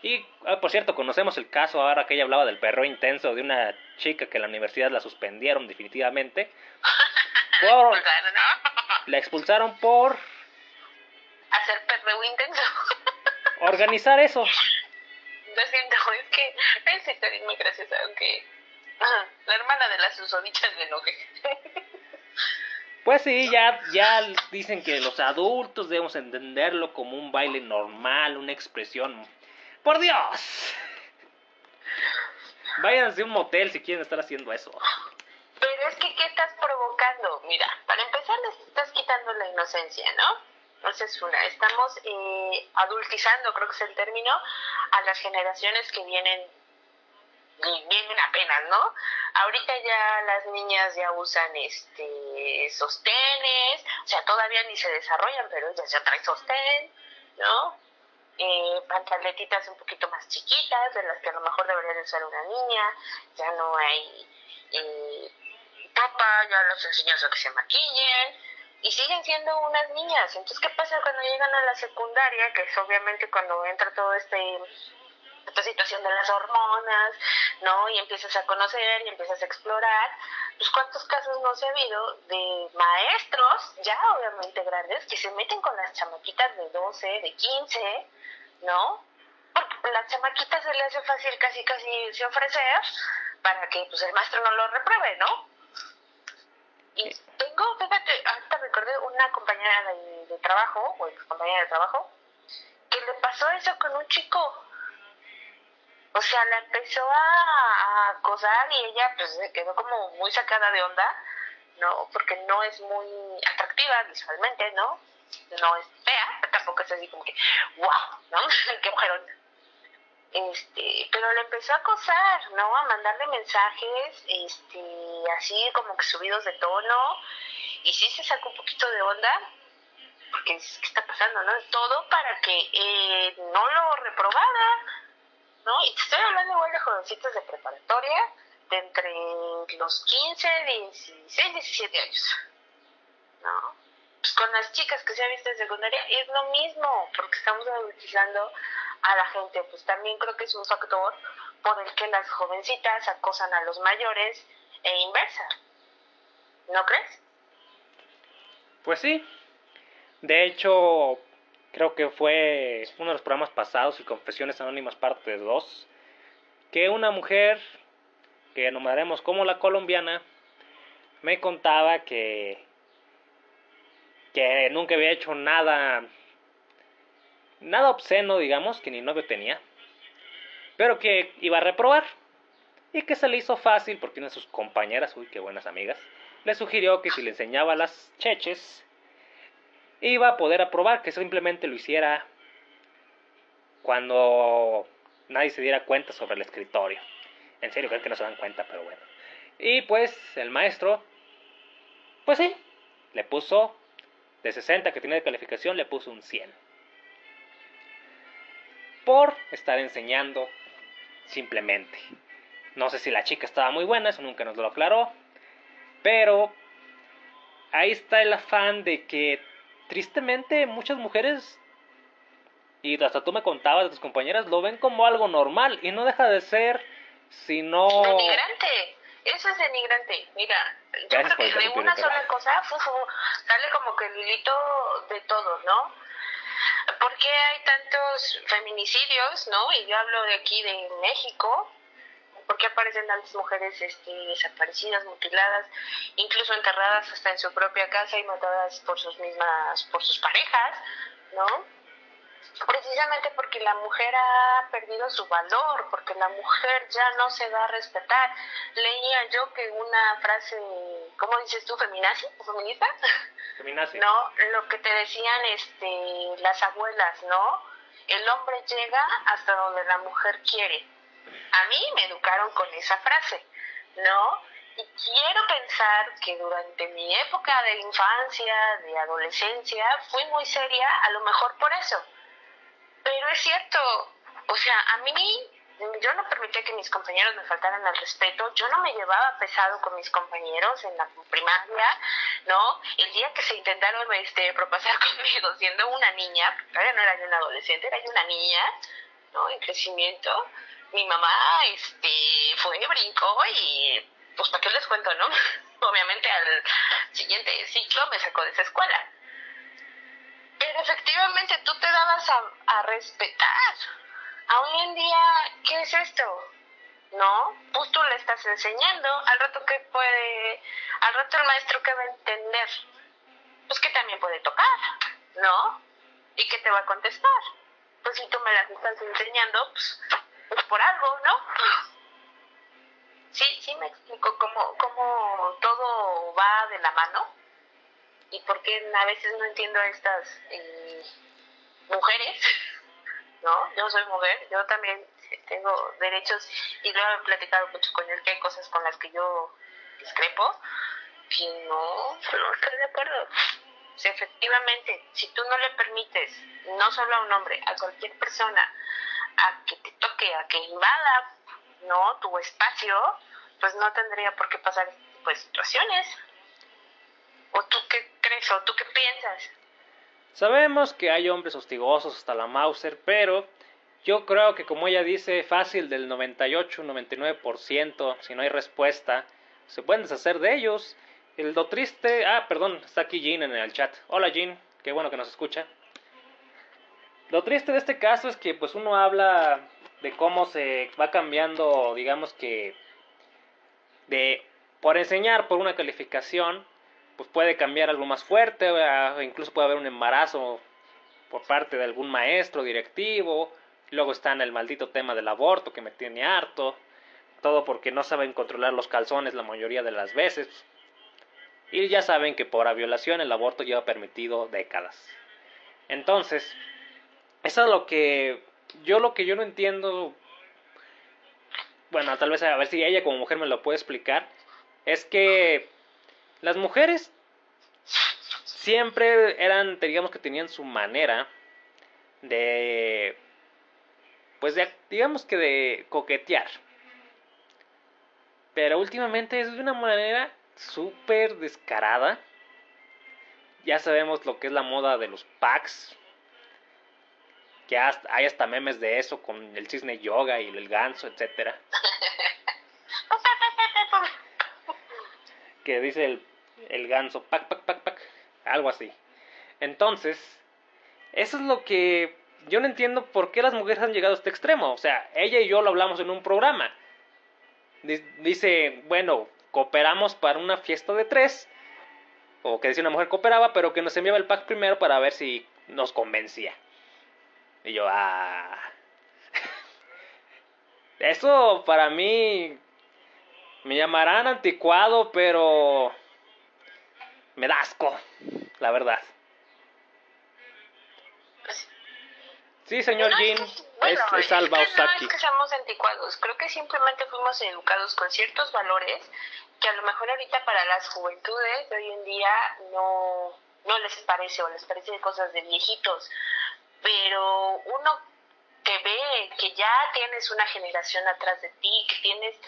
Y, ah, por cierto, conocemos el caso ahora que ella hablaba del perro intenso de una chica que en la universidad la suspendieron definitivamente. Por, la expulsaron por... Hacer perro intenso. organizar eso. Lo siento, es que esa historia es muy graciosa, aunque la hermana de las susodichas de enoje. Pues sí, ya, ya dicen que los adultos debemos entenderlo como un baile normal, una expresión. ¡Por Dios! Váyanse a un motel si quieren estar haciendo eso. Pero es que, ¿qué estás provocando? Mira, para empezar, estás quitando la inocencia, ¿no? Esa es una. Estamos eh, adultizando, creo que es el término, a las generaciones que vienen vienen apenas, ¿no? Ahorita ya las niñas ya usan este sostenes, o sea, todavía ni se desarrollan, pero ellas ya traen sostén, ¿no? Eh, pantaletitas un poquito más chiquitas, de las que a lo mejor debería usar una niña, ya no hay eh, ya los enseñas a que se maquillen, y siguen siendo unas niñas. Entonces, ¿qué pasa cuando llegan a la secundaria? Que es obviamente cuando entra todo este esta situación de las hormonas, ¿no? Y empiezas a conocer y empiezas a explorar, pues cuántos casos no se ha habido de maestros, ya obviamente grandes, que se meten con las chamaquitas de 12, de 15, ¿no? Porque la chamaquita se le hace fácil casi casi se ofrecer para que pues el maestro no lo repruebe, ¿no? Y tengo, fíjate, ahorita recordé una compañera de, de trabajo, o ex compañera de trabajo, que le pasó eso con un chico. O sea, la empezó a, acosar y ella pues se quedó como muy sacada de onda, ¿no? Porque no es muy atractiva visualmente, ¿no? No es fea, tampoco es así como que, wow, ¿no? Qué mujerón. Este, pero le empezó a acosar, ¿no? A mandarle mensajes, este, así como que subidos de tono, y sí se sacó un poquito de onda, porque es, ¿qué está pasando, no? Todo para que eh, no lo reprobara, ¿no? Y te estoy hablando igual de jovencitos de preparatoria, de entre los 15, 16, 17 años, ¿no? Pues con las chicas que se han visto en secundaria es lo mismo, porque estamos adultizando a la gente, pues también creo que es un factor por el que las jovencitas acosan a los mayores e inversa. ¿No crees? Pues sí. De hecho, creo que fue uno de los programas pasados, y Confesiones Anónimas parte 2, que una mujer, que nombraremos como la colombiana, me contaba que, que nunca había hecho nada nada obsceno, digamos, que ni novio tenía, pero que iba a reprobar y que se le hizo fácil porque una de sus compañeras, uy, qué buenas amigas, le sugirió que si le enseñaba las cheches, iba a poder aprobar, que simplemente lo hiciera cuando nadie se diera cuenta sobre el escritorio. En serio, creo que no se dan cuenta, pero bueno. Y pues el maestro, pues sí, le puso de 60 que tenía de calificación, le puso un 100 por estar enseñando simplemente. No sé si la chica estaba muy buena, eso nunca nos lo aclaró, pero ahí está el afán de que tristemente muchas mujeres, y hasta tú me contabas de tus compañeras, lo ven como algo normal y no deja de ser sino... Denigrante, eso es denigrante. Mira, yo creo que de una sola cosa, sale como que el hilito de todo, ¿no? ¿Por qué hay tantos feminicidios, no? Y yo hablo de aquí de México. ¿Por qué aparecen tantas mujeres este, desaparecidas, mutiladas, incluso enterradas hasta en su propia casa y matadas por sus mismas, por sus parejas, ¿no? precisamente porque la mujer ha perdido su valor, porque la mujer ya no se va a respetar. Leía yo que una frase, ¿cómo dices tú, feminazi o feminista? Feminazi. No, lo que te decían este, las abuelas, ¿no? El hombre llega hasta donde la mujer quiere. A mí me educaron con esa frase, ¿no? Y quiero pensar que durante mi época de infancia, de adolescencia, fui muy seria, a lo mejor por eso pero es cierto, o sea, a mí yo no permitía que mis compañeros me faltaran al respeto, yo no me llevaba pesado con mis compañeros en la primaria, ¿no? El día que se intentaron este, propasar conmigo siendo una niña, todavía no era yo una adolescente, era yo una niña, ¿no? En crecimiento, mi mamá este, fue, brincó y pues para qué les cuento, ¿no? Obviamente al siguiente ciclo me sacó de esa escuela. Pero efectivamente tú te dabas a, a respetar. A hoy en día, ¿qué es esto? ¿No? Pues tú le estás enseñando, al rato que puede, al rato el maestro que va a entender, pues que también puede tocar, ¿no? Y que te va a contestar. Pues si tú me las estás enseñando, pues, pues por algo, ¿no? Sí, sí me explico cómo, cómo todo va de la mano y por qué a veces no entiendo a estas eh, mujeres, ¿no? Yo soy mujer, yo también tengo derechos y lo he platicado mucho con él que hay cosas con las que yo discrepo, que no, no estoy de acuerdo. O efectivamente, si tú no le permites, no solo a un hombre, a cualquier persona, a que te toque, a que invada, ¿no? Tu espacio, pues no tendría por qué pasar este tipo de situaciones. ¿O tú qué crees? ¿O tú qué piensas? Sabemos que hay hombres hostigosos hasta la Mauser, pero yo creo que como ella dice, fácil del 98, 99%, si no hay respuesta, se pueden deshacer de ellos. El lo triste, ah, perdón, está aquí Jean en el chat. Hola Jean, qué bueno que nos escucha. Lo triste de este caso es que pues uno habla de cómo se va cambiando, digamos que de por enseñar por una calificación, pues puede cambiar algo más fuerte, o incluso puede haber un embarazo por parte de algún maestro directivo, luego está en el maldito tema del aborto que me tiene harto, todo porque no saben controlar los calzones la mayoría de las veces. Y ya saben que por la violación el aborto lleva permitido décadas. Entonces, eso es lo que yo lo que yo no entiendo bueno, tal vez a ver si ella como mujer me lo puede explicar, es que las mujeres siempre eran, digamos que tenían su manera de, pues de, digamos que de coquetear. Pero últimamente es de una manera súper descarada. Ya sabemos lo que es la moda de los packs. Que hay hasta memes de eso con el cisne yoga y el ganso, etcétera. que dice el, ganso, pac, pac, pac, pac, algo así. Entonces, eso es lo que yo no entiendo por qué las mujeres han llegado a este extremo. O sea, ella y yo lo hablamos en un programa. Dice, bueno, cooperamos para una fiesta de tres. O que decía una mujer cooperaba, pero que nos enviaba el pack primero para ver si nos convencía. Y yo, ah. Eso para mí me llamarán anticuado, pero me da asco, la verdad. Sí, señor Jin, es, es Alba No es que seamos anticuados, creo que simplemente fuimos educados con ciertos valores que a lo mejor ahorita para las juventudes de hoy en día no, no les parece o les parece cosas de viejitos, pero uno que ve que ya tienes una generación atrás de ti, que tienes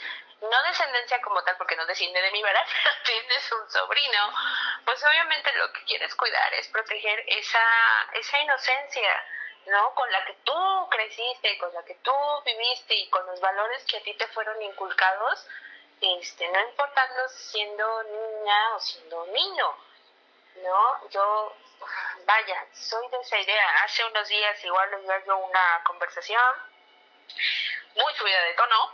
no descendencia como tal, porque no desciende de mi. Pero tienes un sobrino, pues obviamente lo que quieres cuidar es proteger esa, esa inocencia, ¿no? Con la que tú creciste, con la que tú viviste y con los valores que a ti te fueron inculcados, este, no importando siendo niña o siendo niño, ¿no? Yo, vaya, soy de esa idea. Hace unos días igual le yo una conversación muy subida de tono,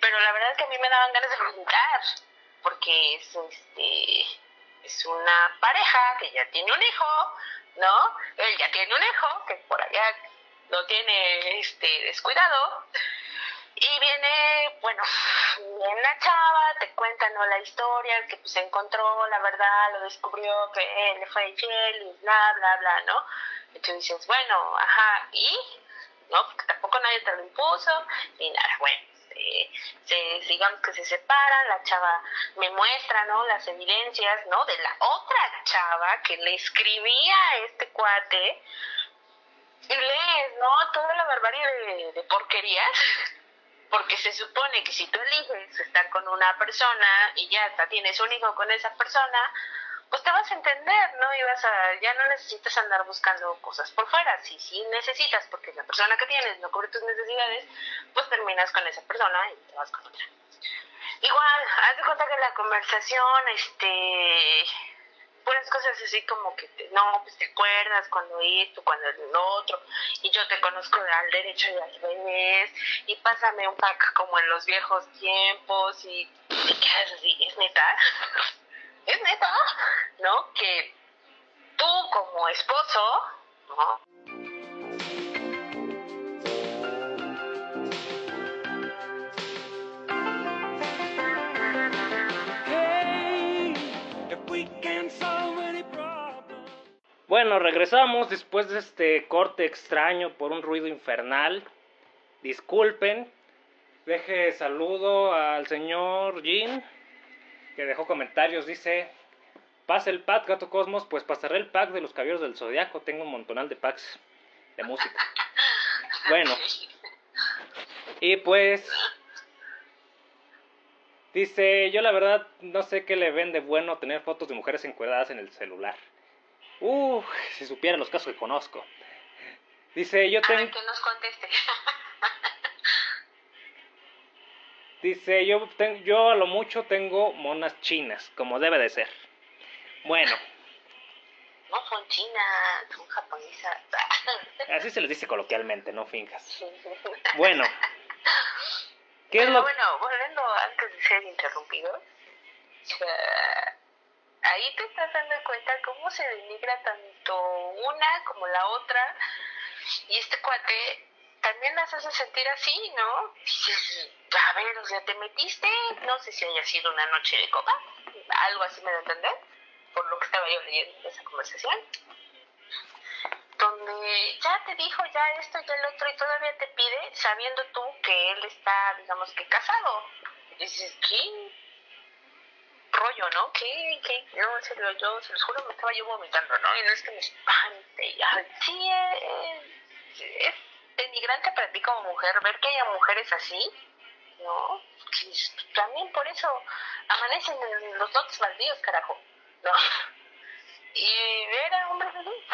pero la verdad es que a mí me daban ganas de preguntar, porque es, este, es una pareja que ya tiene un hijo, ¿no? Él ya tiene un hijo, que por allá lo tiene este, descuidado. Y viene, bueno, viene la chava, te cuenta ¿no? la historia, que pues encontró la verdad, lo descubrió, que él le fue infiel y bla, bla, bla, ¿no? Y tú dices, bueno, ajá, ¿y? ¿No? Porque tampoco nadie te lo impuso, ni nada, bueno se, digamos que se separan, la chava me muestra, ¿no? Las evidencias, ¿no? De la otra chava que le escribía a este cuate y lees, ¿no? Toda la barbarie de, de porquerías porque se supone que si tú eliges estar con una persona y ya hasta tienes un hijo con esa persona, pues te vas a entender, ¿no? Y vas a, ya no necesitas andar buscando cosas por fuera. Si sí necesitas, porque la persona que tienes no cubre tus necesidades, pues terminas con esa persona y te vas con otra. Igual, haz de cuenta que la conversación, este, puras cosas así como que, no, pues te acuerdas cuando esto, cuando el otro, y yo te conozco al derecho y al revés, y pásame un pack como en los viejos tiempos, y te quedas así, es neta es neta, ¿no? Que tú como esposo, ¿no? Bueno, regresamos después de este corte extraño por un ruido infernal. Disculpen. Deje saludo al señor Jean que dejó comentarios, dice, pasa el pack Gato Cosmos, pues pasaré el pack de los caballeros del Zodiaco, tengo un montonal de packs de música. Bueno, y pues, dice, yo la verdad no sé qué le ven de bueno tener fotos de mujeres encuadradas en el celular. Uff, si supiera los casos que conozco. Dice, yo tengo... que nos conteste. Dice, yo, yo a lo mucho tengo monas chinas, como debe de ser. Bueno. No son chinas, son japonesas. Así se les dice coloquialmente, no finjas. Bueno. ¿Qué es lo... Bueno, volviendo antes de ser interrumpido, ahí te estás dando cuenta cómo se denigra tanto una como la otra. Y este cuate también las hace sentir así, ¿no? a ver, o sea, te metiste, no sé si haya sido una noche de copa, algo así me da por lo que estaba yo leyendo en esa conversación, donde ya te dijo ya esto y el otro y todavía te pide, sabiendo tú que él está, digamos que casado. Y dices, ¿qué rollo, no? ¿Qué, qué? No, en serio, yo se los juro me estaba yo vomitando, ¿no? Y no es que me espante, ya, sí, es, es denigrante para ti como mujer ver que haya mujeres así, ¿no? también por eso amanecen en los lotes baldíos, carajo, ¿no? Y ver a hombres así,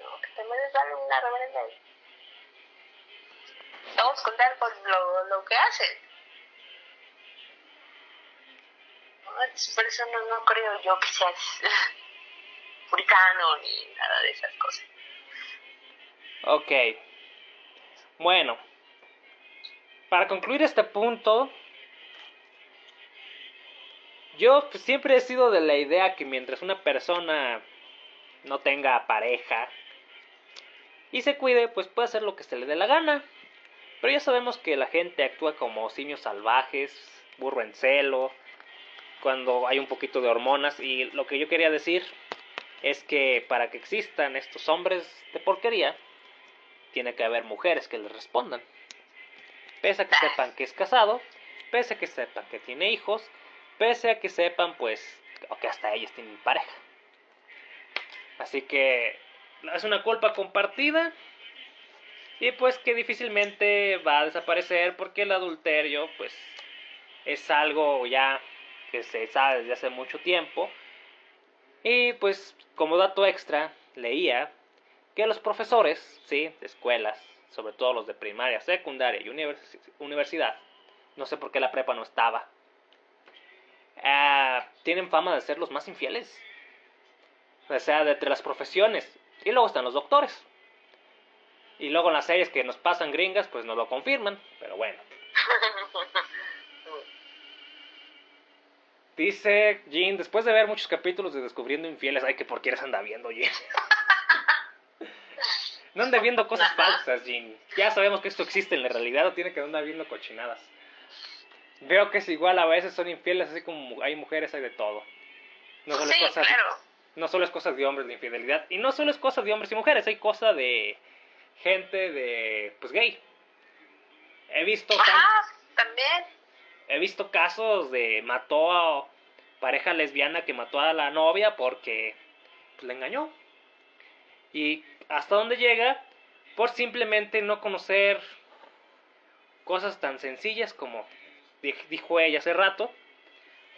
¿no? Que también les vale una reverenda. Vamos a contar con lo, lo que hacen. Por eso no, no creo yo que seas puritano ni nada de esas cosas. Ok. Bueno, para concluir este punto, yo pues, siempre he sido de la idea que mientras una persona no tenga pareja y se cuide, pues puede hacer lo que se le dé la gana. Pero ya sabemos que la gente actúa como simios salvajes, burro en celo, cuando hay un poquito de hormonas. Y lo que yo quería decir es que para que existan estos hombres de porquería, tiene que haber mujeres que le respondan. Pese a que sepan que es casado, pese a que sepan que tiene hijos, pese a que sepan pues que hasta ellos tienen pareja. Así que es una culpa compartida y pues que difícilmente va a desaparecer porque el adulterio pues es algo ya que se sabe desde hace mucho tiempo. Y pues como dato extra leía que los profesores, ¿sí? de escuelas, sobre todo los de primaria, secundaria y universidad, no sé por qué la prepa no estaba, ah, tienen fama de ser los más infieles. O sea, de entre las profesiones. Y luego están los doctores. Y luego en las series que nos pasan gringas, pues nos lo confirman, pero bueno. Dice Jean, después de ver muchos capítulos de Descubriendo Infieles, ay, que por qué anda viendo, Jean. No ande viendo cosas falsas, Jin. Ya sabemos que esto existe en la realidad, no tiene que andar viendo cochinadas. Veo que es igual, a veces son infieles, así como hay mujeres, hay de todo. No solo, es cosas, no solo es cosas de hombres de infidelidad. Y no solo es cosas de hombres y mujeres, hay cosas de gente de, pues, gay. He visto... también. He visto casos de mató a pareja lesbiana que mató a la novia porque pues, le engañó. Y hasta dónde llega por simplemente no conocer cosas tan sencillas como dijo ella hace rato,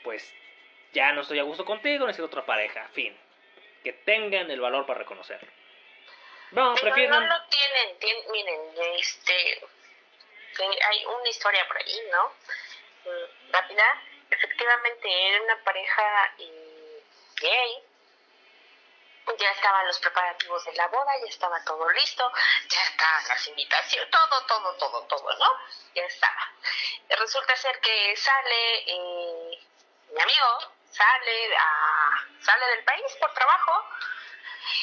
pues ya no estoy a gusto contigo, necesito otra pareja, fin. Que tengan el valor para reconocerlo. No, prefieren... No lo tienen, miren, este, hay una historia por ahí, ¿no? Mm, rápida, efectivamente era una pareja gay, ya estaban los preparativos de la boda, ya estaba todo listo, ya estaban las invitaciones, todo, todo, todo, todo, ¿no? Ya estaba. Resulta ser que sale eh, mi amigo, sale, a, sale del país por trabajo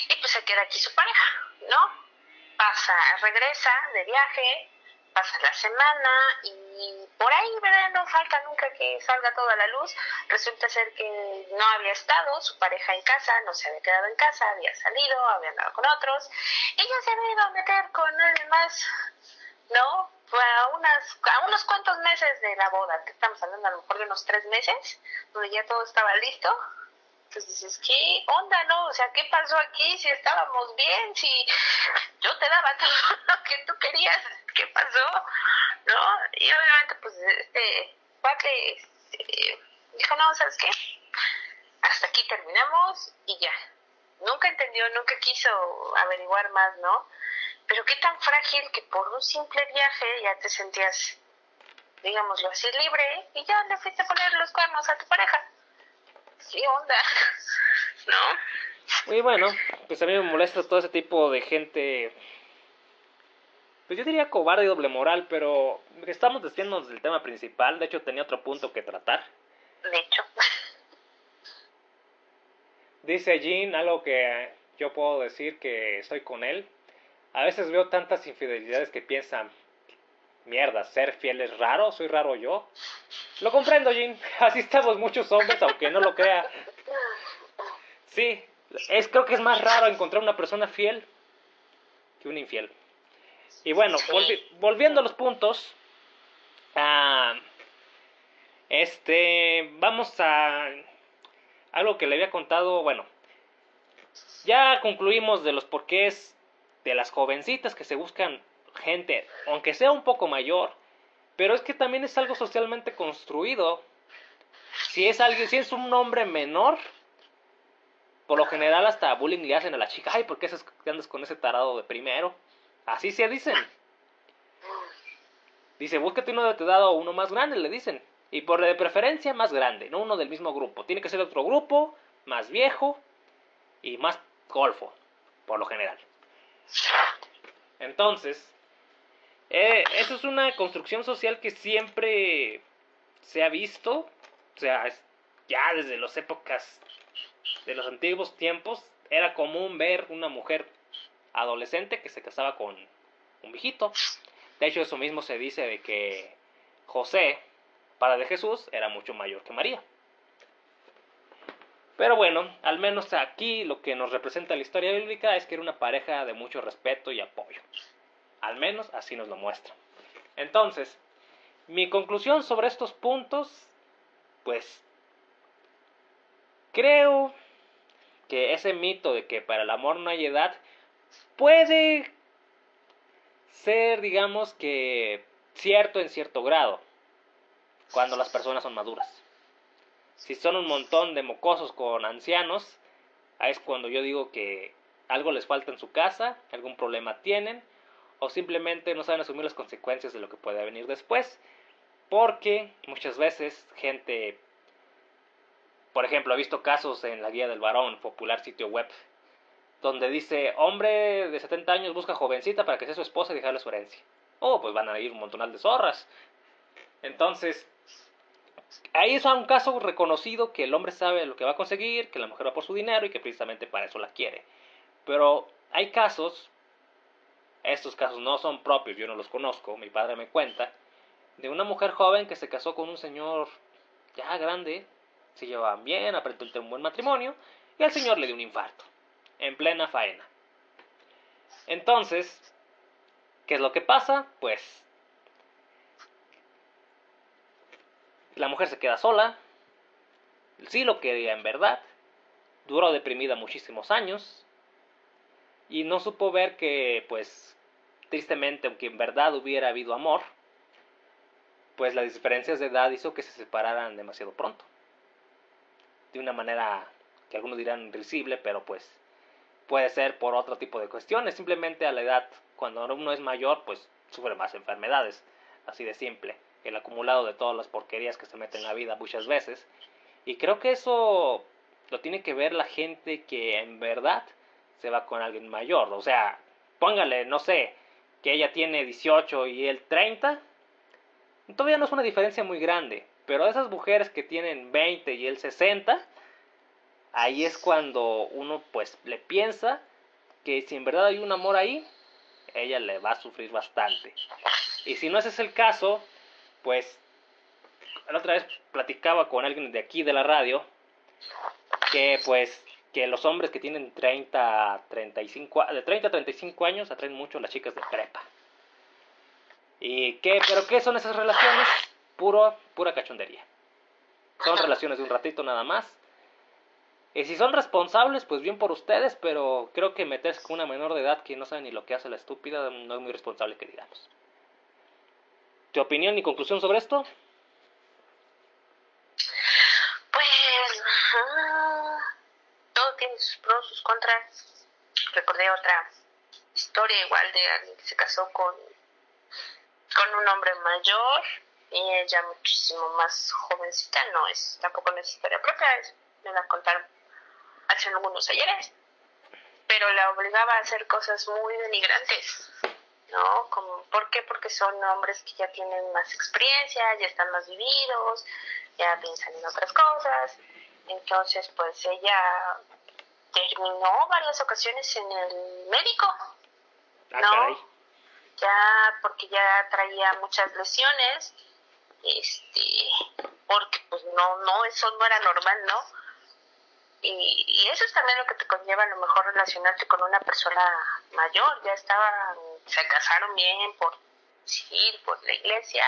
y pues se queda aquí su pareja, ¿no? Pasa, regresa de viaje, pasa la semana y por ahí, ¿verdad? No falta nunca que salga toda la luz. Resulta ser que no había estado su pareja en casa, no se había quedado en casa, había salido, había andado con otros. Ella se había ido a meter con alguien más, ¿no? A, unas, a unos cuantos meses de la boda, estamos hablando a lo mejor de unos tres meses, donde ya todo estaba listo entonces dices, ¿qué onda, no? O sea, ¿qué pasó aquí? Si estábamos bien, si yo te daba todo lo que tú querías, ¿qué pasó? ¿No? Y obviamente, pues, este cuate este, dijo, no, ¿sabes qué? Hasta aquí terminamos y ya. Nunca entendió, nunca quiso averiguar más, ¿no? pero qué tan frágil que por un simple viaje ya te sentías, digámoslo así, libre y ya le fuiste a poner los cuernos a tu pareja. ¿Qué onda? ¿No? Y bueno, pues a mí me molesta todo ese tipo de gente pues yo diría cobarde y doble moral, pero estamos desviándonos del tema principal. De hecho, tenía otro punto que tratar. De hecho. Dice Jean algo que yo puedo decir que estoy con él. A veces veo tantas infidelidades que piensan, mierda, ser fiel es raro, soy raro yo. Lo comprendo, Jean. Así estamos muchos hombres, aunque no lo crea. Sí, es, creo que es más raro encontrar una persona fiel que un infiel. Y bueno, volviendo a los puntos, ah, este, vamos a algo que le había contado, bueno, ya concluimos de los porqués de las jovencitas que se buscan gente, aunque sea un poco mayor, pero es que también es algo socialmente construido. Si es alguien, si es un hombre menor, por lo general hasta bullying le hacen a la chica, ay, ¿por qué andas con ese tarado de primero? Así se dicen. Dice, búscate uno de tu edad o uno más grande, le dicen. Y por de preferencia más grande, no uno del mismo grupo. Tiene que ser otro grupo, más viejo y más golfo, por lo general. Entonces, eh, eso es una construcción social que siempre se ha visto. O sea, ya desde las épocas de los antiguos tiempos era común ver una mujer adolescente que se casaba con un viejito. De hecho, eso mismo se dice de que José, para de Jesús, era mucho mayor que María. Pero bueno, al menos aquí lo que nos representa la historia bíblica es que era una pareja de mucho respeto y apoyo. Al menos así nos lo muestra. Entonces, mi conclusión sobre estos puntos, pues creo que ese mito de que para el amor no hay edad puede ser, digamos que, cierto en cierto grado, cuando las personas son maduras. Si son un montón de mocosos con ancianos, ahí es cuando yo digo que algo les falta en su casa, algún problema tienen, o simplemente no saben asumir las consecuencias de lo que puede venir después, porque muchas veces gente, por ejemplo, he visto casos en la guía del varón, popular sitio web, donde dice, hombre de 70 años busca jovencita para que sea su esposa y dejarle su herencia. Oh, pues van a ir un montonal de zorras. Entonces, ahí es un caso reconocido que el hombre sabe lo que va a conseguir, que la mujer va por su dinero y que precisamente para eso la quiere. Pero hay casos, estos casos no son propios, yo no los conozco, mi padre me cuenta, de una mujer joven que se casó con un señor ya grande, se llevaban bien, apretó un buen matrimonio, y al señor le dio un infarto en plena faena. Entonces, ¿qué es lo que pasa? Pues la mujer se queda sola, sí lo quería en verdad, duró deprimida muchísimos años y no supo ver que, pues, tristemente, aunque en verdad hubiera habido amor, pues las diferencias de edad hizo que se separaran demasiado pronto. De una manera que algunos dirán risible, pero pues puede ser por otro tipo de cuestiones, simplemente a la edad, cuando uno es mayor, pues sufre más enfermedades, así de simple, el acumulado de todas las porquerías que se meten en la vida muchas veces. Y creo que eso lo tiene que ver la gente que en verdad se va con alguien mayor, o sea, póngale, no sé, que ella tiene 18 y él 30, todavía no es una diferencia muy grande, pero esas mujeres que tienen 20 y él 60, ahí es cuando uno pues le piensa que si en verdad hay un amor ahí, ella le va a sufrir bastante. Y si no ese es el caso, pues la otra vez platicaba con alguien de aquí de la radio que pues que los hombres que tienen 30 35 de 30 a 35 años atraen mucho a las chicas de prepa. ¿Y qué? ¿Pero qué son esas relaciones? Puro, pura cachondería. Son relaciones de un ratito nada más y si son responsables, pues bien por ustedes, pero creo que meterse con una menor de edad que no sabe ni lo que hace la estúpida no es muy responsable que digamos. ¿Tu opinión y conclusión sobre esto? Pues sus contras. Recordé otra historia igual de alguien que se casó con, con un hombre mayor y ella muchísimo más jovencita, no es, tampoco no es historia propia, es, me la contaron hace algunos ayeres, pero la obligaba a hacer cosas muy denigrantes, ¿no? Como, ¿Por qué? Porque son hombres que ya tienen más experiencia, ya están más vividos, ya piensan en otras cosas, entonces pues ella terminó varias ocasiones en el médico, Ah, ¿no? caray. Ya, porque ya traía muchas lesiones, este, porque pues no, no, eso no era normal, ¿no? Y, y eso es también lo que te conlleva a lo mejor relacionarte con una persona mayor, ya estaban, se casaron bien por civil, por la iglesia,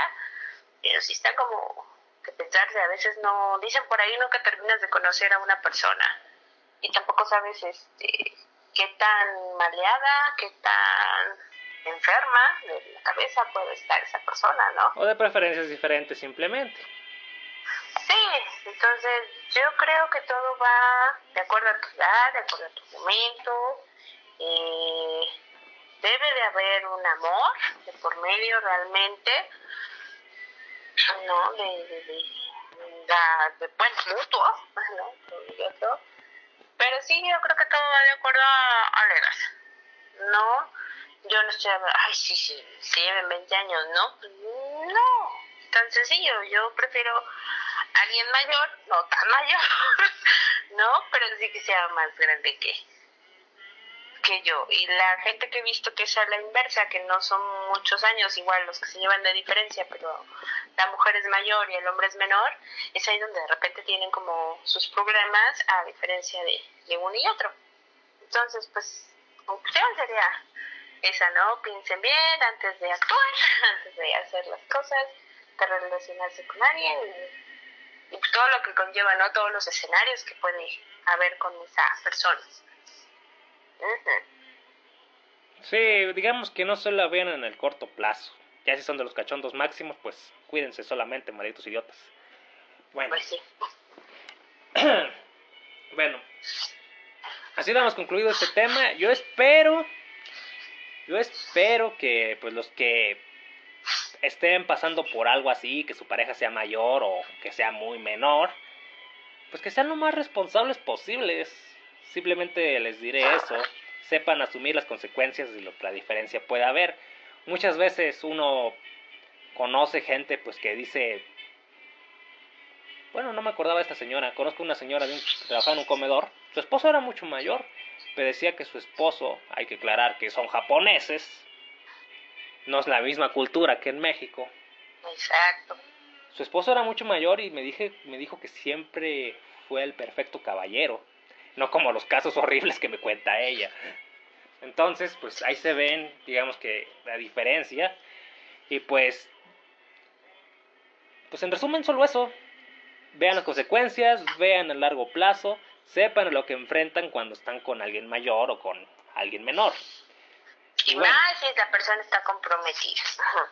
pero sí está como que pensarse, a veces no, dicen por ahí nunca terminas de conocer a una persona y tampoco sabes este qué tan maleada, qué tan enferma de la cabeza puede estar esa persona, ¿no? O de preferencias diferentes simplemente. Sí, entonces yo creo que todo va de acuerdo a tu edad, de acuerdo a tu momento. Eh, debe de haber un amor de por medio realmente, ¿no? De, de, de, de, de buen mutuo, ¿no? Pero sí, yo creo que todo va de acuerdo a, a la edad, ¿no? Yo no estoy hablando, ay, sí, sí, se lleven 20 años, ¿no? No, tan sencillo, yo prefiero alguien mayor, no tan mayor, ¿no? Pero sí que sea más grande que, que yo. Y la gente que he visto que es a la inversa, que no son muchos años, igual los que se llevan de diferencia, pero la mujer es mayor y el hombre es menor, es ahí donde de repente tienen como sus problemas a diferencia de, de uno y otro. Entonces, pues, conclusión sería esa, ¿no? Piensen bien antes de actuar, antes de hacer las cosas, de relacionarse con alguien y, y todo lo que conlleva, ¿no? Todos los escenarios que puede haber con esa Sí, digamos que no solo la vean en el corto plazo. Ya si son de los cachondos máximos, pues cuídense solamente, malditos idiotas. Bueno, Pues sí. bueno. Así damos concluido este tema. Yo espero, yo espero que pues los que estén pasando por algo así, que su pareja sea mayor o que sea muy menor, pues que sean lo más responsables posibles. Simplemente les diré eso. Sepan asumir las consecuencias de lo que la diferencia pueda haber. Muchas veces uno conoce gente pues que dice bueno, no me acordaba de esta señora. Conozco una señora de un- que trabajaba en un comedor. Su esposo era mucho mayor, pero decía que su esposo, hay que aclarar que son japoneses, no es la misma cultura que en México. Exacto. Su esposo era mucho mayor y me, dije, me dijo que siempre fue el perfecto caballero, no como los casos horribles que me cuenta ella. Entonces, pues ahí se ven, digamos que la diferencia. Y pues, pues en resumen solo eso. Vean las consecuencias, vean a largo plazo, sepan lo que enfrentan cuando están con alguien mayor o con alguien menor. Y Bueno. más si la persona está comprometida.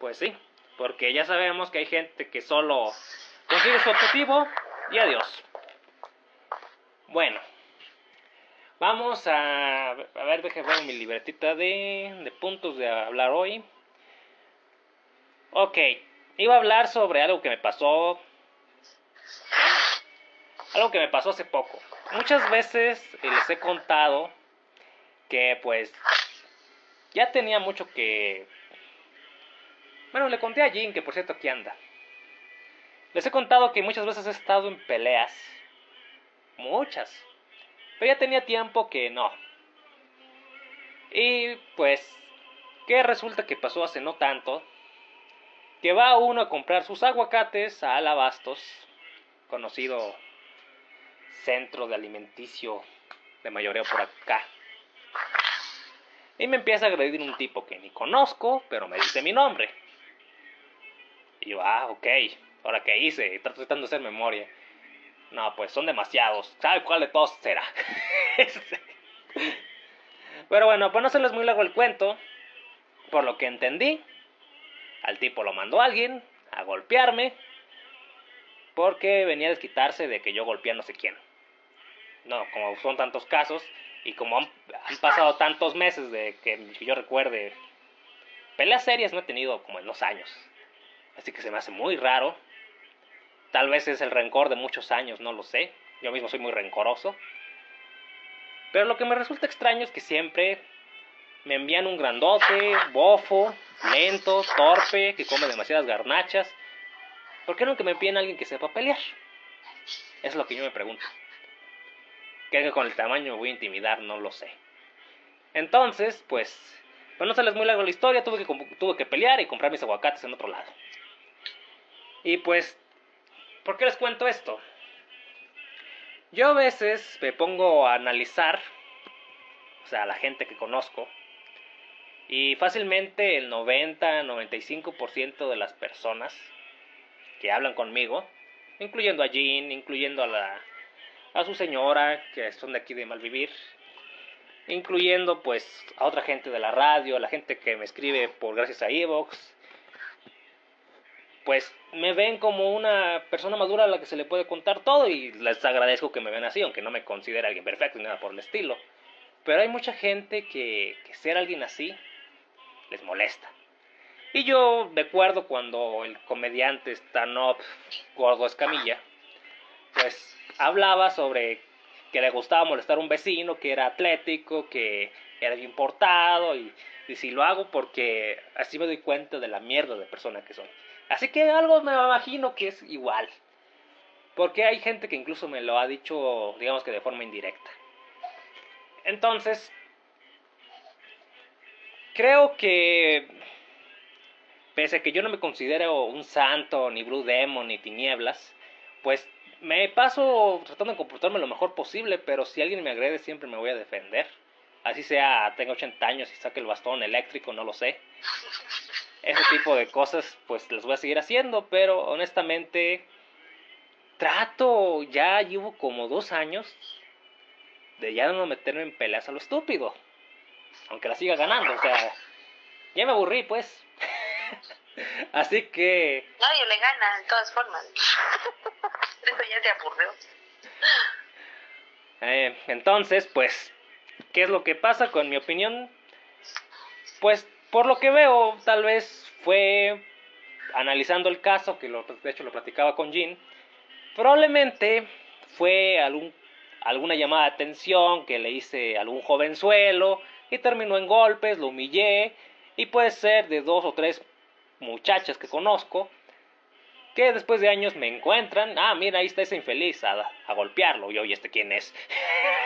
Pues sí, porque ya sabemos que hay gente que solo consigue su objetivo y adiós. Bueno, vamos a, a ver, déjenme ver mi libretita de, de puntos de hablar hoy. Ok, iba a hablar sobre algo que me pasó. Algo que me pasó hace poco. Muchas veces eh, les he contado que pues ya tenía mucho que bueno, le conté a Jin, que por cierto aquí anda. Les he contado que muchas veces he estado en peleas. Muchas. Pero ya tenía tiempo que no. Y pues, ¿qué resulta que pasó hace no tanto? Que va uno a comprar sus aguacates a Alabastos, conocido centro de alimenticio de mayoreo por acá. Y me empieza a agredir un tipo que ni conozco, pero me dice mi nombre. Y yo, ah, ok, ahora qué hice, trato tratando de hacer memoria. No, pues son demasiados. ¿Sabe cuál de todos será? Pero bueno, para no hacerles muy largo el cuento, por lo que entendí, al tipo lo mandó alguien a golpearme porque venía a desquitarse de que yo golpeé a no sé quién. No, como son tantos casos, Y como han, pasado tantos meses de que yo recuerde, peleas serias no he tenido como en dos años. Así que se me hace muy raro. Tal vez es el rencor de muchos años, no lo sé. Yo mismo soy muy rencoroso. Pero lo que me resulta extraño es que siempre me envían un grandote, bofo, lento, torpe, que come demasiadas garnachas. ¿Por qué no que me envíen a alguien que sepa pelear? Es lo que yo me pregunto. Que con el tamaño me voy a intimidar, no lo sé. Entonces, pues, pues no sales muy largo la historia, tuve que, tuve que pelear y comprar mis aguacates en otro lado. Y pues, ¿por qué les cuento esto? Yo a veces me pongo a analizar, o sea, a la gente que conozco, y fácilmente el 90-95% de las personas que hablan conmigo, incluyendo a Jean, incluyendo a, la, a su señora, que son de aquí de Malvivir, incluyendo pues a otra gente de la radio, a la gente que me escribe por gracias a Evox, pues me ven como una persona madura a la que se le puede contar todo y les agradezco que me ven así, aunque no me considere alguien perfecto ni nada por el estilo. Pero hay mucha gente que, que ser alguien así les molesta. Y yo recuerdo cuando el comediante stand-up Gordo Escamilla, pues hablaba sobre que le gustaba molestar a un vecino, que era atlético, que era bien portado, y, y si lo hago porque así me doy cuenta de la mierda de persona que soy. Así que algo me imagino que es igual. Porque hay gente que incluso me lo ha dicho, digamos que de forma indirecta. Entonces, creo que, pese a que yo no me considero un santo, ni Blue Demon, ni tinieblas, pues me paso tratando de comportarme lo mejor posible, pero si alguien me agrede siempre me voy a defender. Así sea, tenga 80 años y saque el bastón eléctrico, no lo sé ese tipo de cosas pues las voy a seguir haciendo, pero honestamente trato, ya llevo como dos años de ya no meterme en peleas a lo estúpido, aunque la siga ganando, o sea, ya me aburrí pues. Así que... Nadie le gana, de todas formas. Eso ya se aburrió. Eh, entonces, pues, ¿qué es lo que pasa con mi opinión? Pues por lo que veo, tal vez fue analizando el caso, que lo, de hecho lo platicaba con Jean, probablemente fue alguna llamada de atención que le hice a algún jovenzuelo y terminó en golpes, lo humillé y puede ser de dos o tres muchachas que conozco que después de años me encuentran, ah, mira, ahí está ese infeliz, a, golpearlo, y oye, ¿este quién es?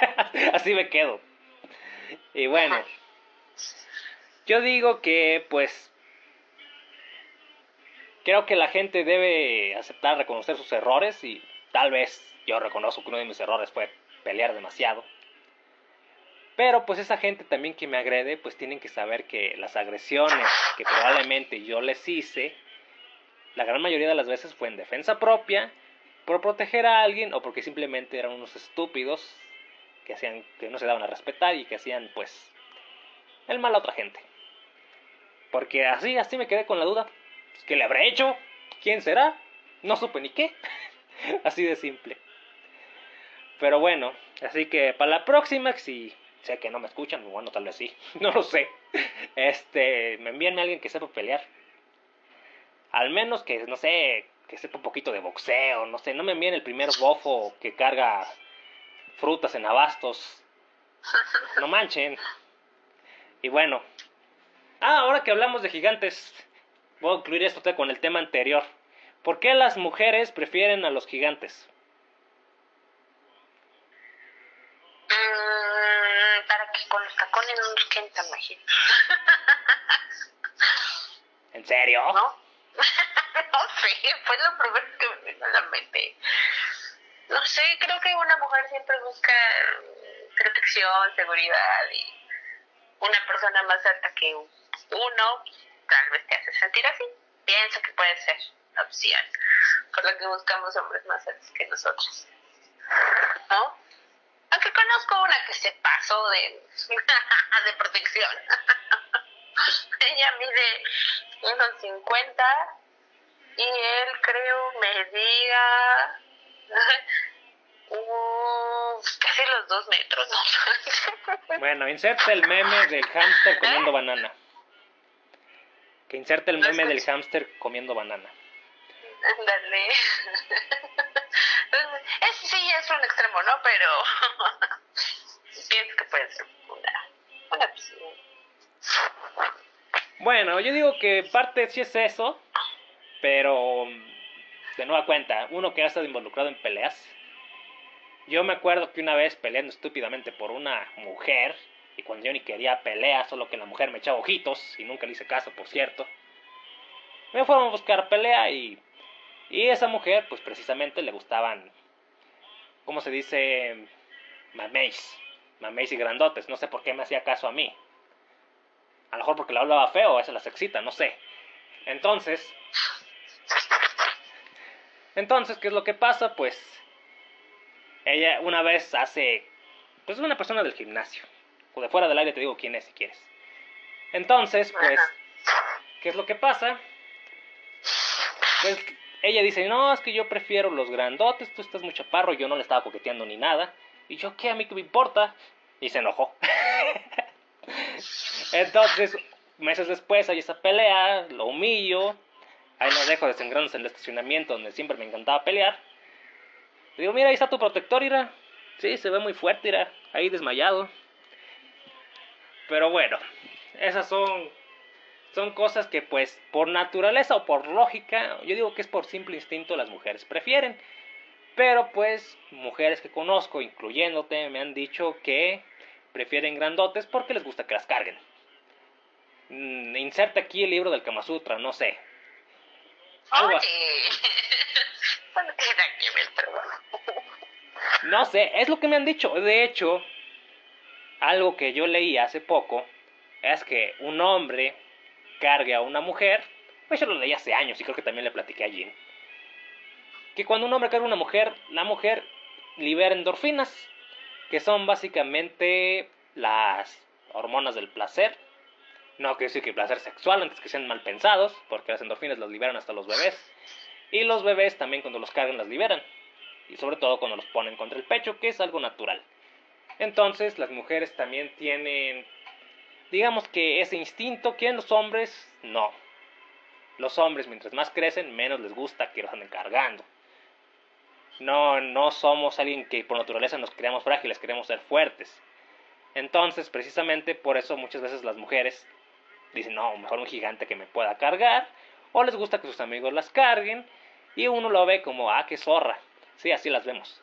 Así me quedo. Y bueno, yo digo que, pues, creo que la gente debe aceptar, reconocer sus errores y tal vez yo reconozco que uno de mis errores fue pelear demasiado. Pero pues esa gente también que me agrede, pues tienen que saber que las agresiones que probablemente yo les hice, la gran mayoría de las veces fue en defensa propia, por proteger a alguien o porque simplemente eran unos estúpidos que hacían que no se daban a respetar y que hacían pues el mal a otra gente. Porque así, así me quedé con la duda. ¿Qué le habré hecho? ¿Quién será? No supe ni qué. así de simple. Pero bueno, así que para la próxima, si sé que no me escuchan, bueno, tal vez sí, no lo sé. Este, me envían a alguien que sepa pelear. Al menos que, no sé, que sepa un poquito de boxeo, no sé, no me envíen el primer bofo que carga frutas en abastos. No manchen. Y bueno, Ah, ahora que hablamos de gigantes, voy a incluir esto con el tema anterior. ¿Por qué las mujeres prefieren a los gigantes? Mm, para que con los tacones no nos queden tan ¿En serio? ¿No? no sé, fue lo primero que me vino a la mente. No sé, creo que una mujer siempre busca protección, seguridad y una persona más alta que uno tal vez te hace sentir así. Pienso que puede ser la opción, por lo que buscamos hombres más altos que nosotros. ¿No? Aunque conozco una que se pasó de, de protección. Ella mide unos 50 y él creo me diga Uh, casi los dos metros. ¿no? Bueno, inserte el meme del hámster comiendo banana. Que inserte el No meme del hámster comiendo banana. Ándale. Ese sí es un extremo, ¿no? Pero pienso que puede ser una, una opción. Bueno, yo digo que parte sí es eso, pero de nueva cuenta, uno que ha estado involucrado en peleas. Yo me acuerdo que una vez peleando estúpidamente por una mujer, y cuando yo ni quería pelea, solo que la mujer me echaba ojitos, y nunca le hice caso, por cierto, me fueron a buscar pelea y, y esa mujer, pues precisamente le gustaban, ¿cómo se dice? Mameis, mameis y grandotes, no sé por qué me hacía caso a mí. A lo mejor porque le hablaba feo, eso las excita, no sé. Entonces, entonces, ¿qué es lo que pasa? Pues, ella una vez hace, pues es una persona del gimnasio. O de fuera del aire te digo quién es si quieres. Entonces, pues, ¿qué es lo que pasa? Pues ella dice, no, es que yo prefiero los grandotes, tú estás muy chaparro, yo no le estaba coqueteando ni nada. Y yo, ¿qué? A mí qué me importa. Y se enojó. Entonces, meses después hay esa pelea, lo humillo, ahí lo dejo desengrándose en el estacionamiento donde siempre me encantaba pelear. Le digo, mira, ahí está tu protector, Ira. Sí, se ve muy fuerte, Ira, ahí desmayado. Pero bueno, esas son, son cosas que pues por naturaleza o por lógica, yo digo que es por simple instinto las mujeres prefieren. Pero pues mujeres que conozco, incluyéndote, me han dicho que prefieren grandotes porque les gusta que las carguen. Mm, inserta aquí el libro del Kama Sutra, no sé. Oye. No sé, es lo que me han dicho. De hecho, algo que yo leí hace poco es que un hombre cargue a una mujer. Pues yo lo leí hace años y creo que también le platiqué a Jim. Que cuando un hombre carga a una mujer, la mujer libera endorfinas, que son básicamente las hormonas del placer. No quiere decir que placer sexual, antes que sean mal pensados, porque las endorfinas las liberan hasta los bebés. Y los bebés también cuando los cargan las liberan. Y sobre todo cuando los ponen contra el pecho, que es algo natural. Entonces las mujeres también tienen, digamos que ese instinto que en los hombres no. Los hombres mientras más crecen, menos les gusta que los anden cargando. No, no somos alguien que por naturaleza nos creamos frágiles, queremos ser fuertes. Entonces, precisamente por eso muchas veces las mujeres dicen, no, mejor un gigante que me pueda cargar, o les gusta que sus amigos las carguen, y uno lo ve como, ah, qué zorra. Sí, así las vemos.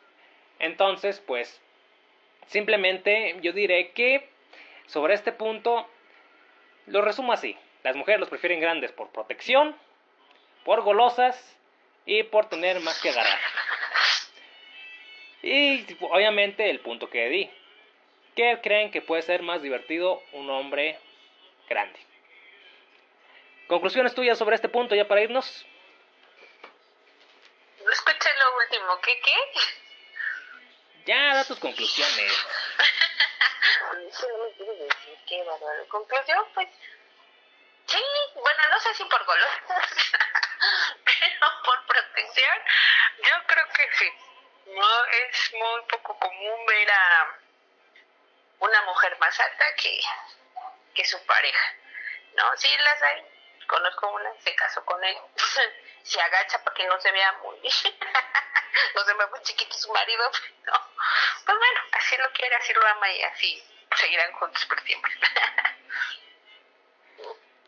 Entonces, pues, simplemente yo diré que sobre este punto, lo resumo así. Las mujeres los prefieren grandes por protección, por golosas y por tener más que agarrar. Y obviamente el punto que di. ¿Qué creen que puede ser más divertido un hombre grande? Conclusiones tuyas sobre este punto ya para irnos. No escuché lo último. ¿Qué, qué? Ya, da tus conclusiones. Sí, no me quiero decir qué bárbaro. Conclusión, pues. Sí, bueno, no sé si por color, pero por protección, yo creo que sí. No es muy poco común ver a una mujer más alta que, que su pareja. No, sí las hay. Conozco una, se casó con él. se agacha para que no se vea muy. se vea muy chiquito su marido. No. Pues bueno, así lo quiere, así lo ama y así seguirán juntos por siempre.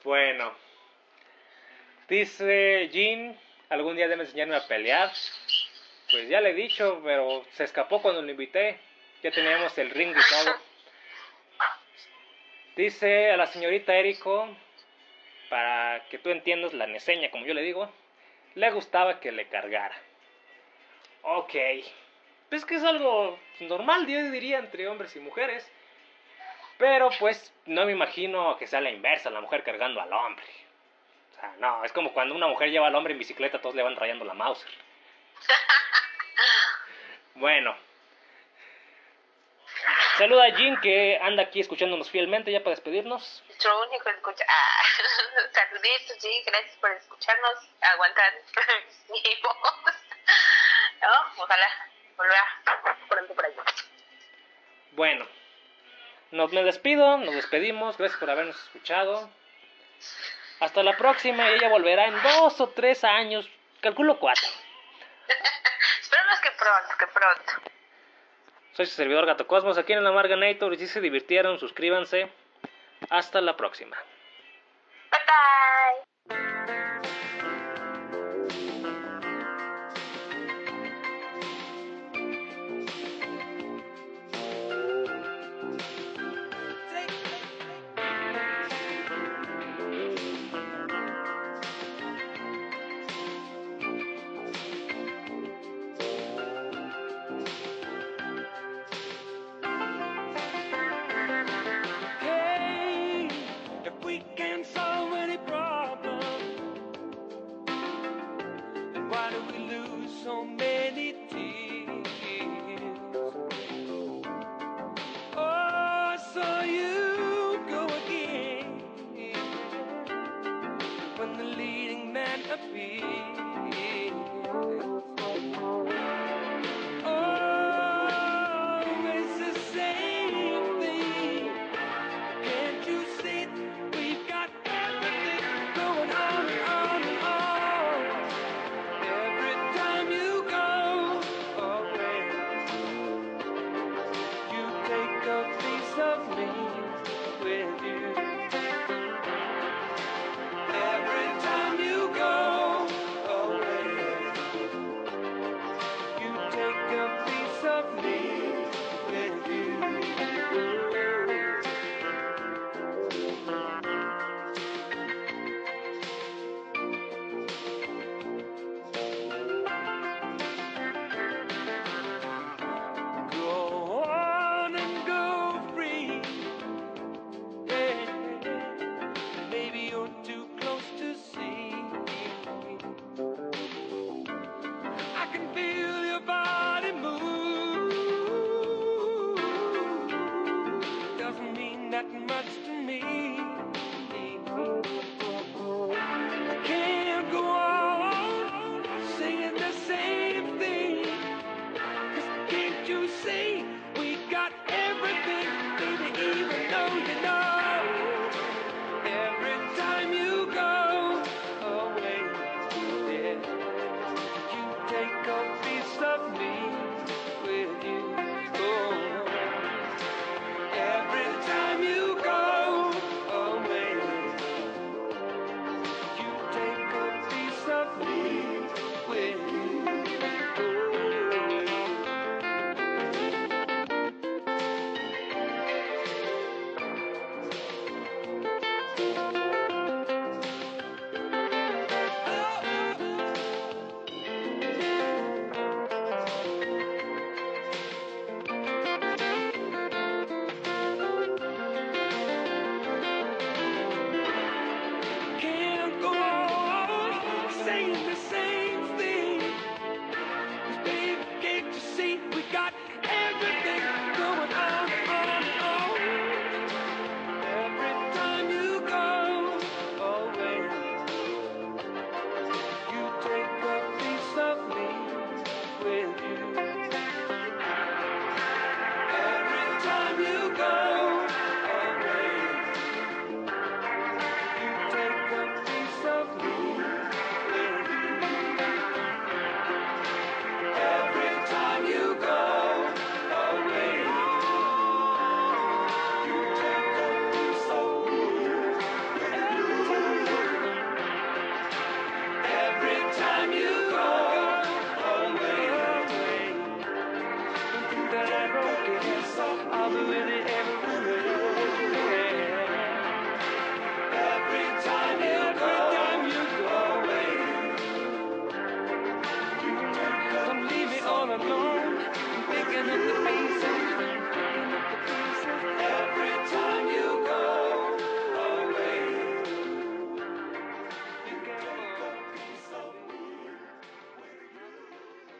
Bueno. Dice Jean, algún día debe enseñarme a pelear. Pues ya le he dicho, pero se escapó cuando lo invité. Ya teníamos el ring y todo. Dice a la señorita Eriko, para que tú entiendas la neseña, como yo le digo, le gustaba que le cargara. Ok. Pues que es algo normal, yo diría, entre hombres y mujeres. Pero pues no me imagino que sea la inversa, la mujer cargando al hombre. O sea, no, es como cuando una mujer lleva al hombre en bicicleta, todos le van rayando la Mauser. Bueno. Saluda a Jean que anda aquí escuchándonos fielmente ya para despedirnos. Nuestro único escucha. Ah, saluditos, sí, gracias por escucharnos, aguantar mi voz. ¿No? Ojalá volverá pronto por allá. Bueno, nos me despido, nos despedimos, gracias por habernos escuchado. Hasta la próxima y ella volverá en dos o tres años, calculo cuatro. Esperemos que pronto, que pronto. Soy su servidor Gato Cosmos aquí en el Amarganator y si se divirtieron, suscríbanse. Hasta la próxima. Bye bye.